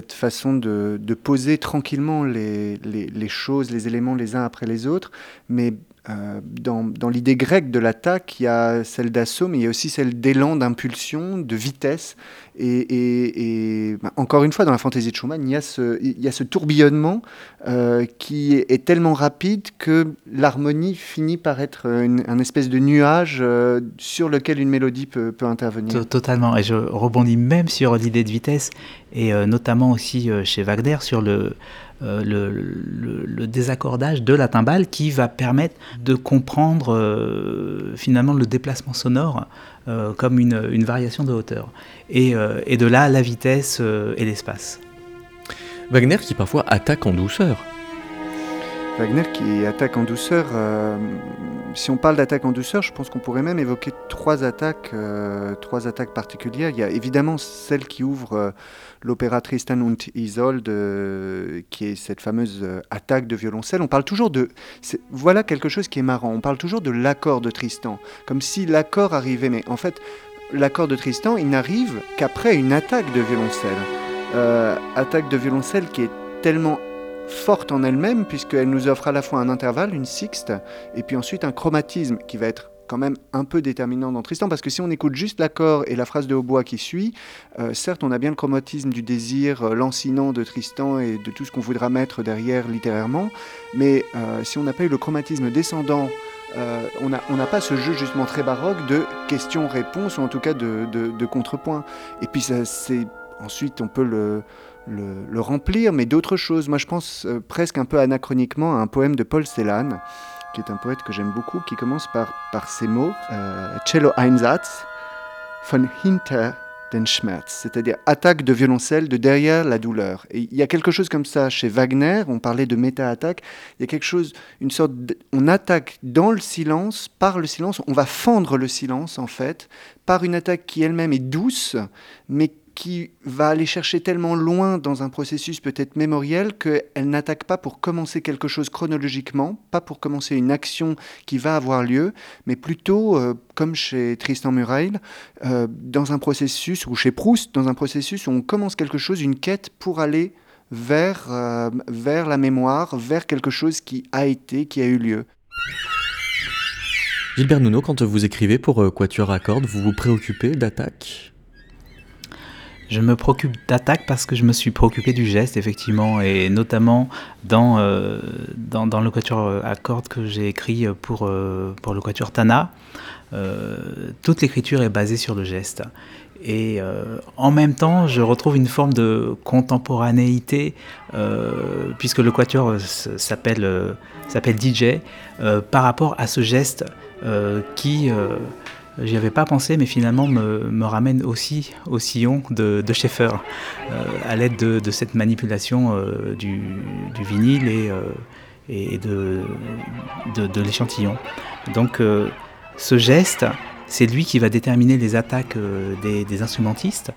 façon de, poser tranquillement les, les, les, choses, les éléments les uns après les autres, mais euh, dans, l'idée grecque de l'attaque, il y a celle d'assaut, mais il y a aussi celle d'élan, d'impulsion, de vitesse. Et, bah, encore une fois, dans la fantaisie de Schumann, il y a ce, tourbillonnement euh, qui est tellement rapide que l'harmonie finit par être un espèce de nuage euh, sur lequel une mélodie peut, intervenir. Totalement. Et je rebondis même sur l'idée de vitesse, et notamment aussi chez Wagner sur le, euh, le, désaccordage de la timbale qui va permettre de comprendre euh, finalement le déplacement sonore euh, comme une, variation de hauteur. Et, de là, la vitesse et l'espace. Wagner qui parfois attaque en douceur. Wagner qui attaque en douceur. Euh, si on parle d'attaque en douceur, je pense qu'on pourrait même évoquer trois attaques, euh, trois attaques particulières. Il y a évidemment celle qui ouvre euh, l'opéra Tristan und Isolde, qui est cette fameuse attaque de violoncelle. On parle toujours de... Voilà quelque chose qui est marrant. On parle toujours de l'accord de Tristan, comme si l'accord arrivait. Mais en fait, l'accord de Tristan, il n'arrive qu'après une attaque de violoncelle. Attaque de violoncelle qui est tellement forte en elle-même, puisqu'elle nous offre à la fois un intervalle, une sixte, et puis ensuite un chromatisme qui va être quand même un peu déterminant dans Tristan, parce que si on écoute juste l'accord et la phrase de hautbois qui suit, euh, certes on a bien le chromatisme du désir euh, lancinant de Tristan et de tout ce qu'on voudra mettre derrière littérairement, mais euh, si on n'a pas eu le chromatisme descendant, on n'a pas ce jeu justement très baroque de questions-réponses, ou en tout cas de, de, de contrepoint. Et puis ça, ensuite on peut le le, remplir, mais d'autres choses. Moi, je pense euh, presque un peu anachroniquement à un poème de Paul Celan, qui est un poète que j'aime beaucoup, qui commence par, par ces mots euh, Cello Einsatz von hinter den Schmerz, c'est-à-dire attaque de violoncelle de derrière la douleur. Et il y a quelque chose comme ça chez Wagner, on parlait de méta-attaque, il y a quelque chose, une sorte, on attaque dans le silence, par le silence, on va fendre le silence en fait, par une attaque qui elle-même est douce, mais qui va aller chercher tellement loin dans un processus peut-être mémoriel qu'elle n'attaque pas pour commencer quelque chose chronologiquement, pas pour commencer une action qui va avoir lieu, mais plutôt, euh, comme chez Tristan Murail, euh, dans un processus, ou chez Proust, dans un processus où on commence quelque chose, une quête pour aller vers, euh, vers la mémoire, vers quelque chose qui a été, qui a eu lieu. Gilbert Nuno, quand vous écrivez pour Quatuor à cordes, vous vous préoccupez d'attaque? Je me préoccupe d'attaque parce que je me suis préoccupé du geste, effectivement, et notamment dans, euh, dans, dans, le quatuor à cordes que j'ai écrit pour, euh, pour le quatuor Tana. Euh, toute l'écriture est basée sur le geste. Et euh, en même temps, je retrouve une forme de contemporanéité, euh, puisque le quatuor s'appelle DJ, par rapport à ce geste qui, j'y avais pas pensé, mais finalement me, ramène aussi au sillon de, de Schaeffer, euh, à l'aide de, cette manipulation euh, du, vinyle et, euh, de, l'échantillon. Donc ce geste, c'est lui qui va déterminer les attaques des, des instrumentistes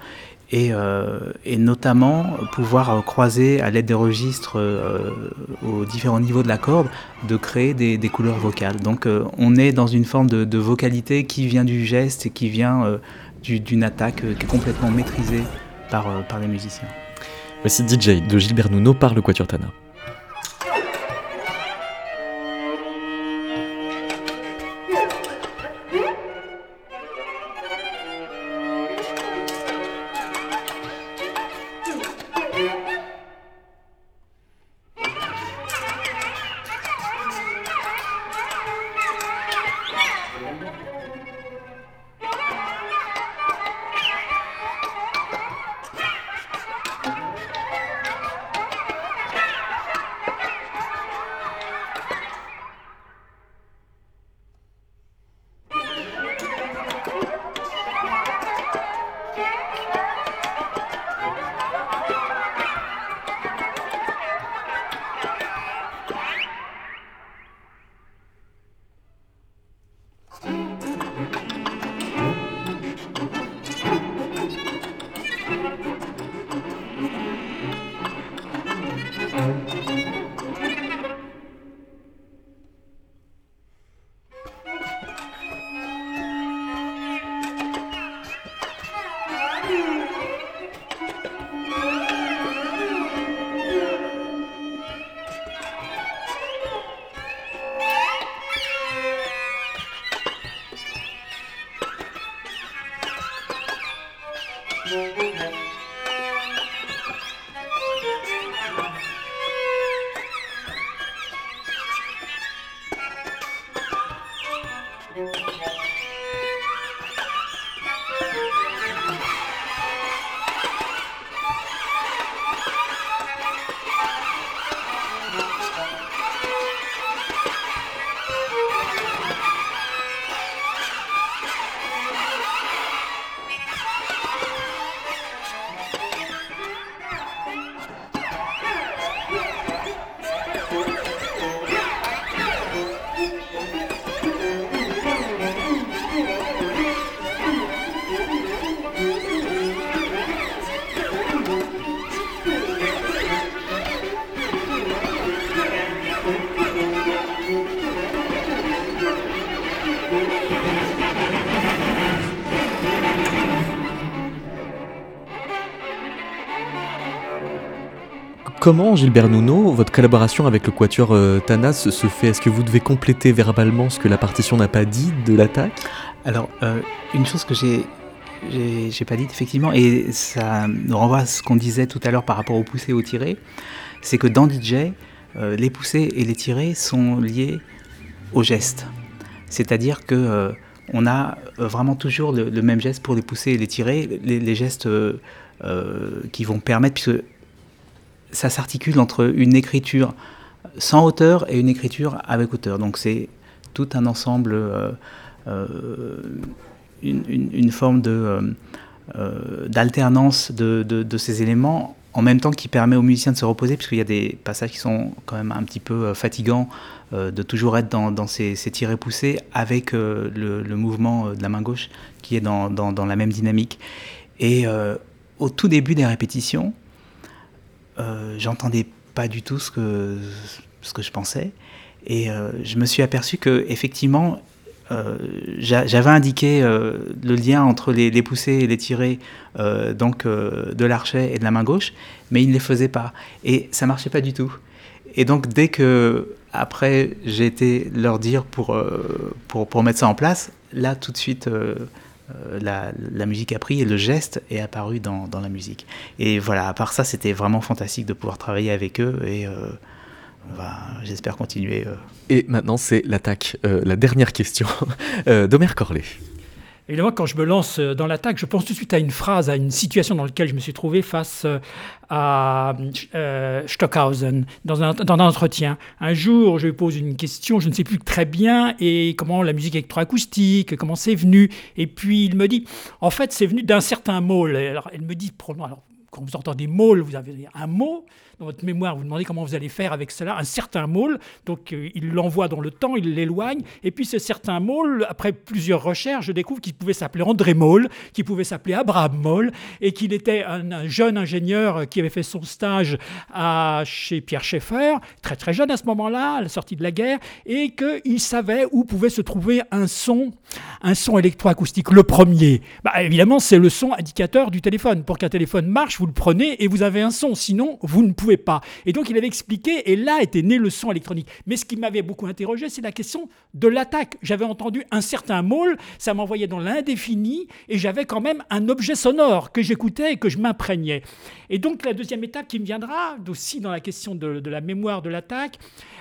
et, euh, et notamment pouvoir euh, croiser à l'aide des registres euh, aux différents niveaux de la corde, de créer des, couleurs vocales. Donc on est dans une forme de, vocalité qui vient du geste et qui vient du- d'une attaque qui est complètement maîtrisée par, par les musiciens. Voici DJ de Gilbert Nuno par le Quatuor Tana. Comment, Gilbert Nuno, votre collaboration avec le Quatuor euh, Tana se, fait? Est-ce que vous devez compléter verbalement ce que la partition n'a pas dit de l'attaque? Alors, euh, une chose que j'ai j'ai pas dit effectivement, et ça nous renvoie à ce qu'on disait tout à l'heure par rapport aux poussées et aux tirés, c'est que dans DJ, euh, les poussées et les tirés sont liés au geste. C'est-à-dire que euh, on a euh, vraiment toujours le, même geste pour les poussées et les tirés, les, gestes qui vont permettre, puisque ça s'articule entre une écriture sans hauteur et une écriture avec hauteur. Donc c'est tout un ensemble, euh, euh, une, forme de, euh, d'alternance de, ces éléments, en même temps qui permet aux musiciens de se reposer, puisqu'il y a des passages qui sont quand même un petit peu fatigants, de toujours être dans, ces, ces tirés poussés avec le, mouvement de la main gauche qui est dans, la même dynamique. Et au tout début des répétitions, euh, j'entendais pas du tout ce que, ce que je pensais. Et euh, je me suis aperçu que effectivement, euh, j'a- j'avais indiqué le lien entre les, les poussées et les tirés euh, donc de l'archet et de la main gauche, mais il ne les faisait pas. Et ça marchait pas du tout. Et donc dès que après j'ai été leur dire pour, pour, pour mettre ça en place, là tout de suite la, la musique a pris et le geste est apparu dans, dans la musique. Et voilà, à part ça, c'était vraiment fantastique de pouvoir travailler avec eux et euh, j'espère continuer. euh. Et maintenant, c'est l'attaque, euh, la dernière question (laughs) euh, d'Omer Corlet. Évidemment, quand je me lance euh, dans l'attaque, je pense tout de suite à une phrase, à une situation dans laquelle je me suis trouvé face euh, à euh, Stockhausen dans un, entretien. Un jour, je lui pose une question, je ne sais plus très bien, et comment la musique électroacoustique, comment c'est venu? Et puis il me dit, en fait, c'est venu d'un certain môle. Alors, elle me dit, alors, quand vous entendez môle, vous avez un mot dans votre mémoire, vous demandez comment vous allez faire avec cela, un certain môle, donc euh, il l'envoie dans le temps, il l'éloigne, et puis ce certain môle, après plusieurs recherches, je découvre qu'il pouvait s'appeler André Môle, qu'il pouvait s'appeler Abraham Môle, et qu'il était un, jeune ingénieur qui avait fait son stage chez Pierre Schaeffer, très très jeune à ce moment-là, à la sortie de la guerre, et qu'il savait où pouvait se trouver un son, un son électroacoustique, le premier. Bah, évidemment, c'est le son indicateur du téléphone. Pour qu'un téléphone marche, vous le prenez et vous avez un son, sinon vous ne pouvez pas. Et donc il avait expliqué, et là était né le son électronique. Mais ce qui m'avait beaucoup interrogé, c'est la question de l'attaque. J'avais entendu un certain môle, ça m'envoyait dans l'indéfini, et j'avais quand même un objet sonore que j'écoutais et que je m'imprégnais. Et donc la deuxième étape qui me viendra, aussi dans la question de, la mémoire de l'attaque,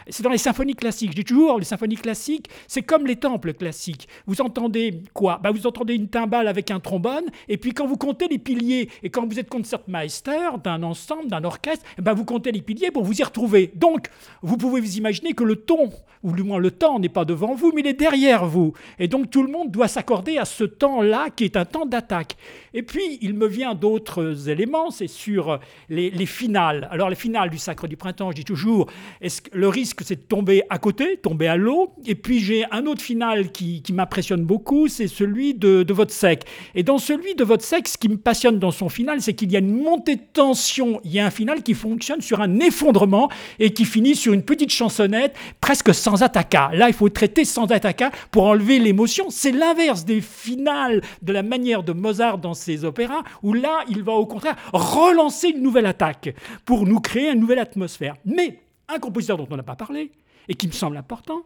c'est dans les symphonies classiques. Je dis toujours, les symphonies classiques, c'est comme les temples classiques. Vous entendez quoi? Bah, Vous entendez une timbale avec un trombone, et puis quand vous comptez les piliers, et quand vous êtes concertmeister d'un ensemble, d'un orchestre, bah, vous comptez les piliers pour vous y retrouver. Donc, vous pouvez vous imaginer que le ton, ou du moins le temps, n'est pas devant vous, mais il est derrière vous. Et donc, tout le monde doit s'accorder à ce temps-là, qui est un temps d'attaque. Et puis, il me vient d'autres éléments, c'est sur les, les, finales. Alors, les finales du Sacre du Printemps, je dis toujours, le risque c'est de tomber à côté, tomber à l'eau? Et puis j'ai un autre final qui, m'impressionne beaucoup, c'est celui de, votre sec. Et dans celui de votre sec, ce qui me passionne dans son final, c'est qu'il y a une montée de tension. Il y a un final qui fonctionne sur un effondrement et qui finit sur une petite chansonnette presque sans attacca. Là, il faut traiter sans attacca pour enlever l'émotion. C'est l'inverse des finales de la manière de Mozart dans ses opéras, où là, il va au contraire relancer une nouvelle attaque pour nous créer une nouvelle atmosphère. Mais un compositeur dont on n'a pas parlé, et qui me semble important,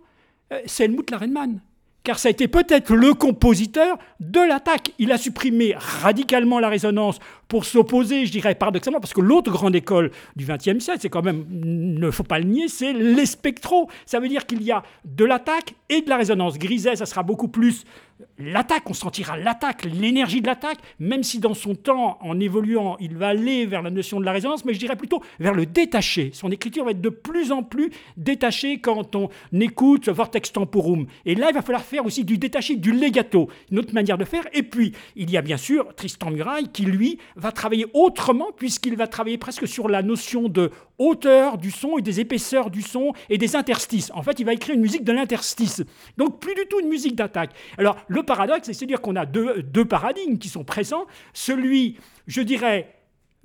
euh, c'est Helmut Larenmann. Car ça a été peut-être le compositeur de l'attaque. Il a supprimé radicalement la résonance pour s'opposer, je dirais paradoxalement, parce que l'autre grande école du XXe siècle, c'est quand même, ne faut pas le nier, c'est les spectros. Ça veut dire qu'il y a de l'attaque et de la résonance. Griset, ça sera beaucoup plus l'attaque, on sentira l'attaque, l'énergie de l'attaque, même si dans son temps, en évoluant, il va aller vers la notion de la résonance, mais je dirais plutôt vers le détaché. Son écriture va être de plus en plus détachée quand on écoute Vortex Temporum. Et là, il va falloir faire aussi du détaché, du legato, une autre manière de faire. Et puis, il y a bien sûr Tristan Muraille qui, lui, va travailler autrement, puisqu'il va travailler presque sur la notion de hauteur du son et des épaisseurs du son et des interstices. En fait, il va écrire une musique de l'interstice. Donc, plus du tout une musique d'attaque. Alors, le paradoxe, c'est de dire qu'on a deux, deux paradigmes qui sont présents. Celui, je dirais,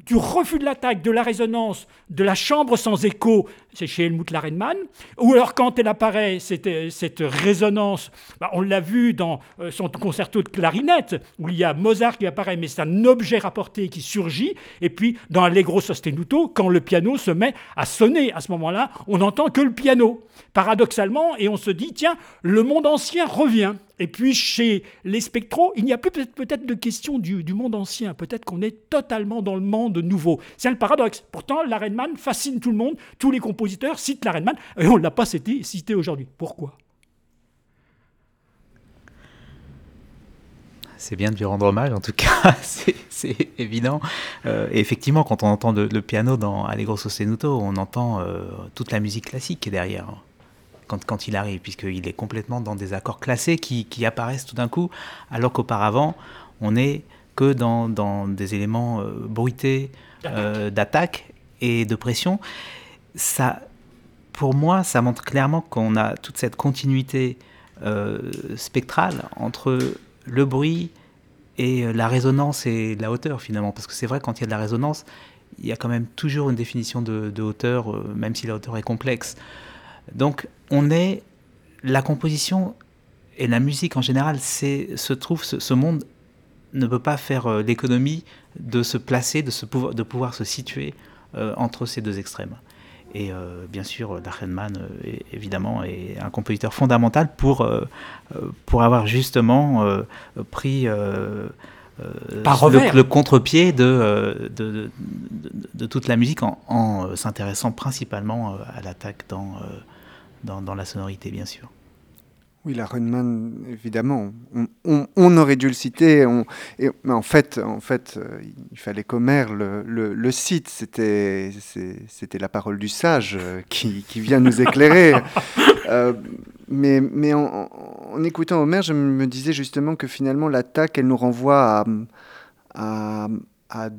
du refus de l'attaque, de la résonance, de la chambre sans écho, c'est chez Helmut Larenmann. Ou alors quand elle apparaît, cette, cette résonance, bah, on l'a vu dans euh, son concerto de clarinette, où il y a Mozart qui apparaît, mais c'est un objet rapporté qui surgit. Et puis dans Allegro sostenuto, quand le piano se met à sonner, à ce moment-là, on n'entend que le piano, paradoxalement, et on se dit, tiens, le monde ancien revient. Et puis chez les spectros, il n'y a plus peut-être de question du, monde ancien. Peut-être qu'on est totalement dans le monde nouveau. C'est le paradoxe. Pourtant, l'Arenman fascine tout le monde. Tous les compositeurs citent l'Arenman et on ne l'a pas cité, aujourd'hui. Pourquoi? C'est bien de lui rendre hommage, en tout cas, (laughs) c'est évident. Euh, effectivement, quand on entend le, piano dans Allegro Sostenuto, on entend euh, toute la musique classique qui est derrière quand, quand il arrive, puisqu'il est complètement dans des accords classés qui, qui apparaissent tout d'un coup, alors qu'auparavant, on n'est que dans, dans, des éléments euh, bruités euh, d'attaque et de pression. Ça, pour moi, ça montre clairement qu'on a toute cette continuité euh, spectrale entre le bruit et la résonance et la hauteur finalement. Parce que c'est vrai, quand il y a de la résonance, il y a quand même toujours une définition de, de hauteur, même si la hauteur est complexe. Donc on est la composition et la musique en général, c'est se trouve ce, monde ne peut pas faire euh, l'économie de se placer, de, se pouvoir, de pouvoir se situer euh, entre ces deux extrêmes. Et euh, bien sûr, Dachenmann, évidemment, est un compositeur fondamental pour, pour avoir justement pris le, le contre-pied de de, de, toute la musique en, en s'intéressant principalement à l'attaque dans dans, la sonorité, bien sûr. Oui, la Runman, évidemment, on, aurait dû le citer, mais en fait, en fait euh, il fallait qu'Omer le, le, cite, c'était la parole du sage euh, qui, qui, vient nous éclairer. (laughs) Euh, mais mais en, écoutant Omer, je me disais justement que finalement, l'attaque, elle nous renvoie à, à,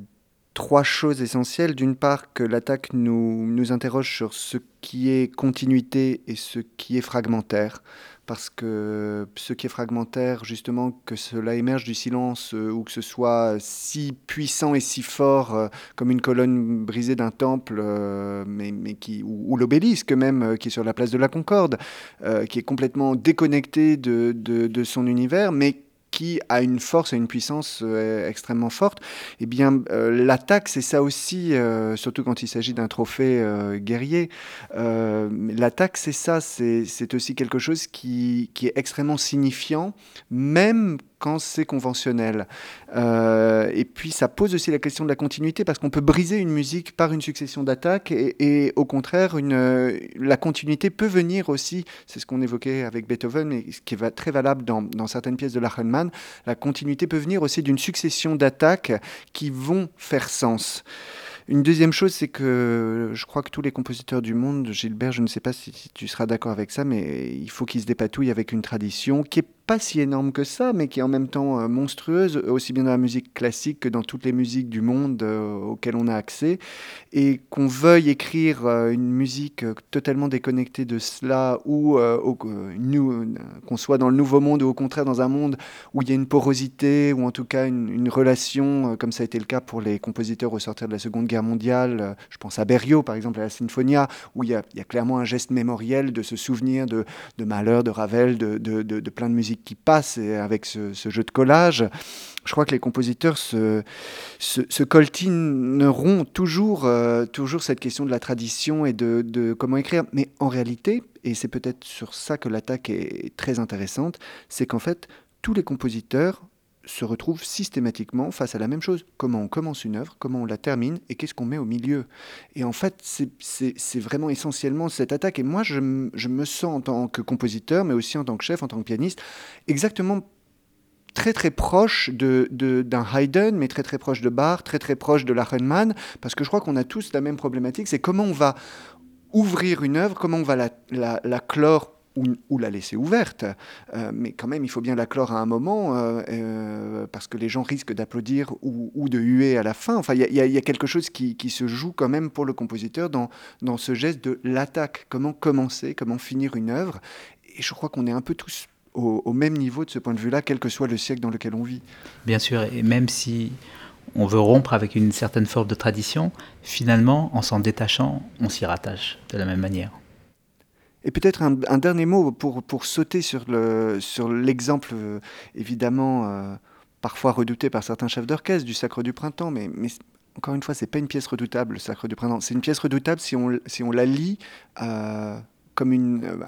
trois choses essentielles. D'une part, que l'attaque nous, nous interroge sur ce qui est continuité et ce qui est fragmentaire parce que ce qui est fragmentaire, justement, que cela émerge du silence euh, ou que ce soit si puissant et si fort euh, comme une colonne brisée d'un temple, euh, mais, qui, ou, l'obélisque même, qui est sur la place de la Concorde, qui est complètement déconnecté de, de, de son univers, mais qui a une force et une puissance euh, extrêmement forte, eh bien, euh, l'attaque, c'est ça aussi, euh, surtout quand il s'agit d'un trophée guerrier. l'attaque, c'est ça, c'est aussi quelque chose qui, qui, est extrêmement signifiant, même quand c'est conventionnel. Euh, et puis ça pose aussi la question de la continuité parce qu'on peut briser une musique par une succession d'attaques et, au contraire, la continuité peut venir aussi, c'est ce qu'on évoquait avec Beethoven et ce qui est très valable dans, certaines pièces de Lachenmann, la continuité peut venir aussi d'une succession d'attaques qui vont faire sens. Une deuxième chose, c'est que je crois que tous les compositeurs du monde, Gilbert, je ne sais pas si tu seras d'accord avec ça, mais il faut qu'ils se dépatouillent avec une tradition qui est pas si énorme que ça, mais qui est en même temps euh, monstrueuse, aussi bien dans la musique classique que dans toutes les musiques du monde euh, auxquelles on a accès. Et qu'on veuille écrire euh, une musique totalement déconnectée de cela, ou qu'on soit dans le nouveau monde, ou au contraire dans un monde où il y a une porosité, ou en tout cas une, relation, comme ça a été le cas pour les compositeurs au sortir de la Seconde Guerre mondiale. je pense à Berio, par exemple, à la Sinfonia, où il y a, clairement un geste mémoriel de se souvenir de, de Mahler, de Ravel, de, de, plein de musiques qui passe avec ce, jeu de collage, je crois que les compositeurs se, coltineront toujours, euh, toujours cette question de la tradition et de, comment écrire. Mais en réalité, et c'est peut-être sur ça que l'attaque est très intéressante, c'est qu'en fait, tous les compositeurs se retrouvent systématiquement face à la même chose. Comment on commence une œuvre, comment on la termine et qu'est-ce qu'on met au milieu. Et en fait, c'est vraiment essentiellement cette attaque. Et moi, je, me sens en tant que compositeur, mais aussi en tant que chef, en tant que pianiste, exactement très très proche d'un Haydn, mais très très proche de Bach, très très proche de Lachenmann, parce que je crois qu'on a tous la même problématique, c'est comment on va ouvrir une œuvre, comment on va la clore ou, la laisser ouverte. Euh, mais quand même, il faut bien la clore à un moment, euh, euh, parce que les gens risquent d'applaudir ou, de huer à la fin. Enfin, il y, a quelque chose qui, se joue quand même pour le compositeur dans, ce geste de l'attaque. Comment commencer, comment finir une œuvre. Et je crois qu'on est un peu tous au, même niveau de ce point de vue-là, quel que soit le siècle dans lequel on vit. Bien sûr, et même si on veut rompre avec une certaine forme de tradition, finalement, en s'en détachant, on s'y rattache de la même manière. Et peut-être un, dernier mot pour, pour sauter sur l'exemple, sur euh, évidemment, euh, parfois redouté par certains chefs d'orchestre du Sacre du Printemps, mais, encore une fois, c'est pas une pièce redoutable, le Sacre du Printemps. C'est une pièce redoutable si on, si on la lit euh, comme une,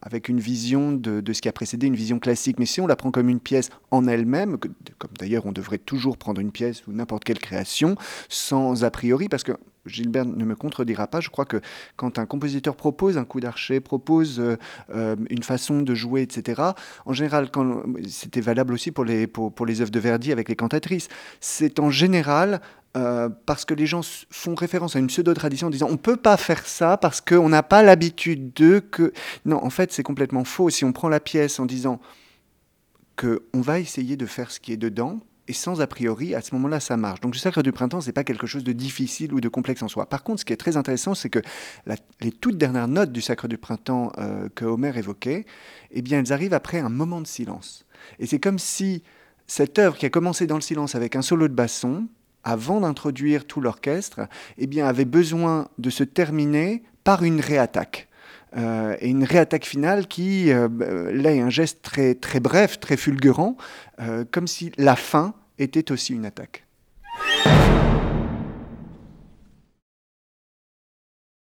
avec une vision de, de, ce qui a précédé, une vision classique. Mais si on la prend comme une pièce en elle-même, comme d'ailleurs on devrait toujours prendre une pièce ou n'importe quelle création, sans a priori, parce que Gilbert ne me contredira pas, je crois que quand un compositeur propose un coup d'archet, propose euh, euh, une façon de jouer, etc., en général, c'était valable aussi pour les, pour, les œuvres de Verdi avec les cantatrices, c'est en général euh, parce que les gens font référence à une pseudo-tradition en disant on ne peut pas faire ça parce qu'on n'a pas l'habitude de que... Non, en fait, c'est complètement faux. Si on prend la pièce en disant qu'on va essayer de faire ce qui est dedans, et sans a priori, à ce moment-là, ça marche. Donc le sacre du printemps, c'est pas quelque chose de difficile ou de complexe en soi. Par contre, ce qui est très intéressant, c'est que les toutes dernières notes du sacre du printemps euh, que Homer évoquait, eh bien, elles arrivent après un moment de silence. Et c'est comme si cette œuvre qui a commencé dans le silence avec un solo de basson, avant d'introduire tout l'orchestre, eh bien, avait besoin de se terminer par une réattaque. Euh, et une réattaque finale qui, euh, là, est un geste très, très bref, très fulgurant, euh, comme si la fin était aussi une attaque.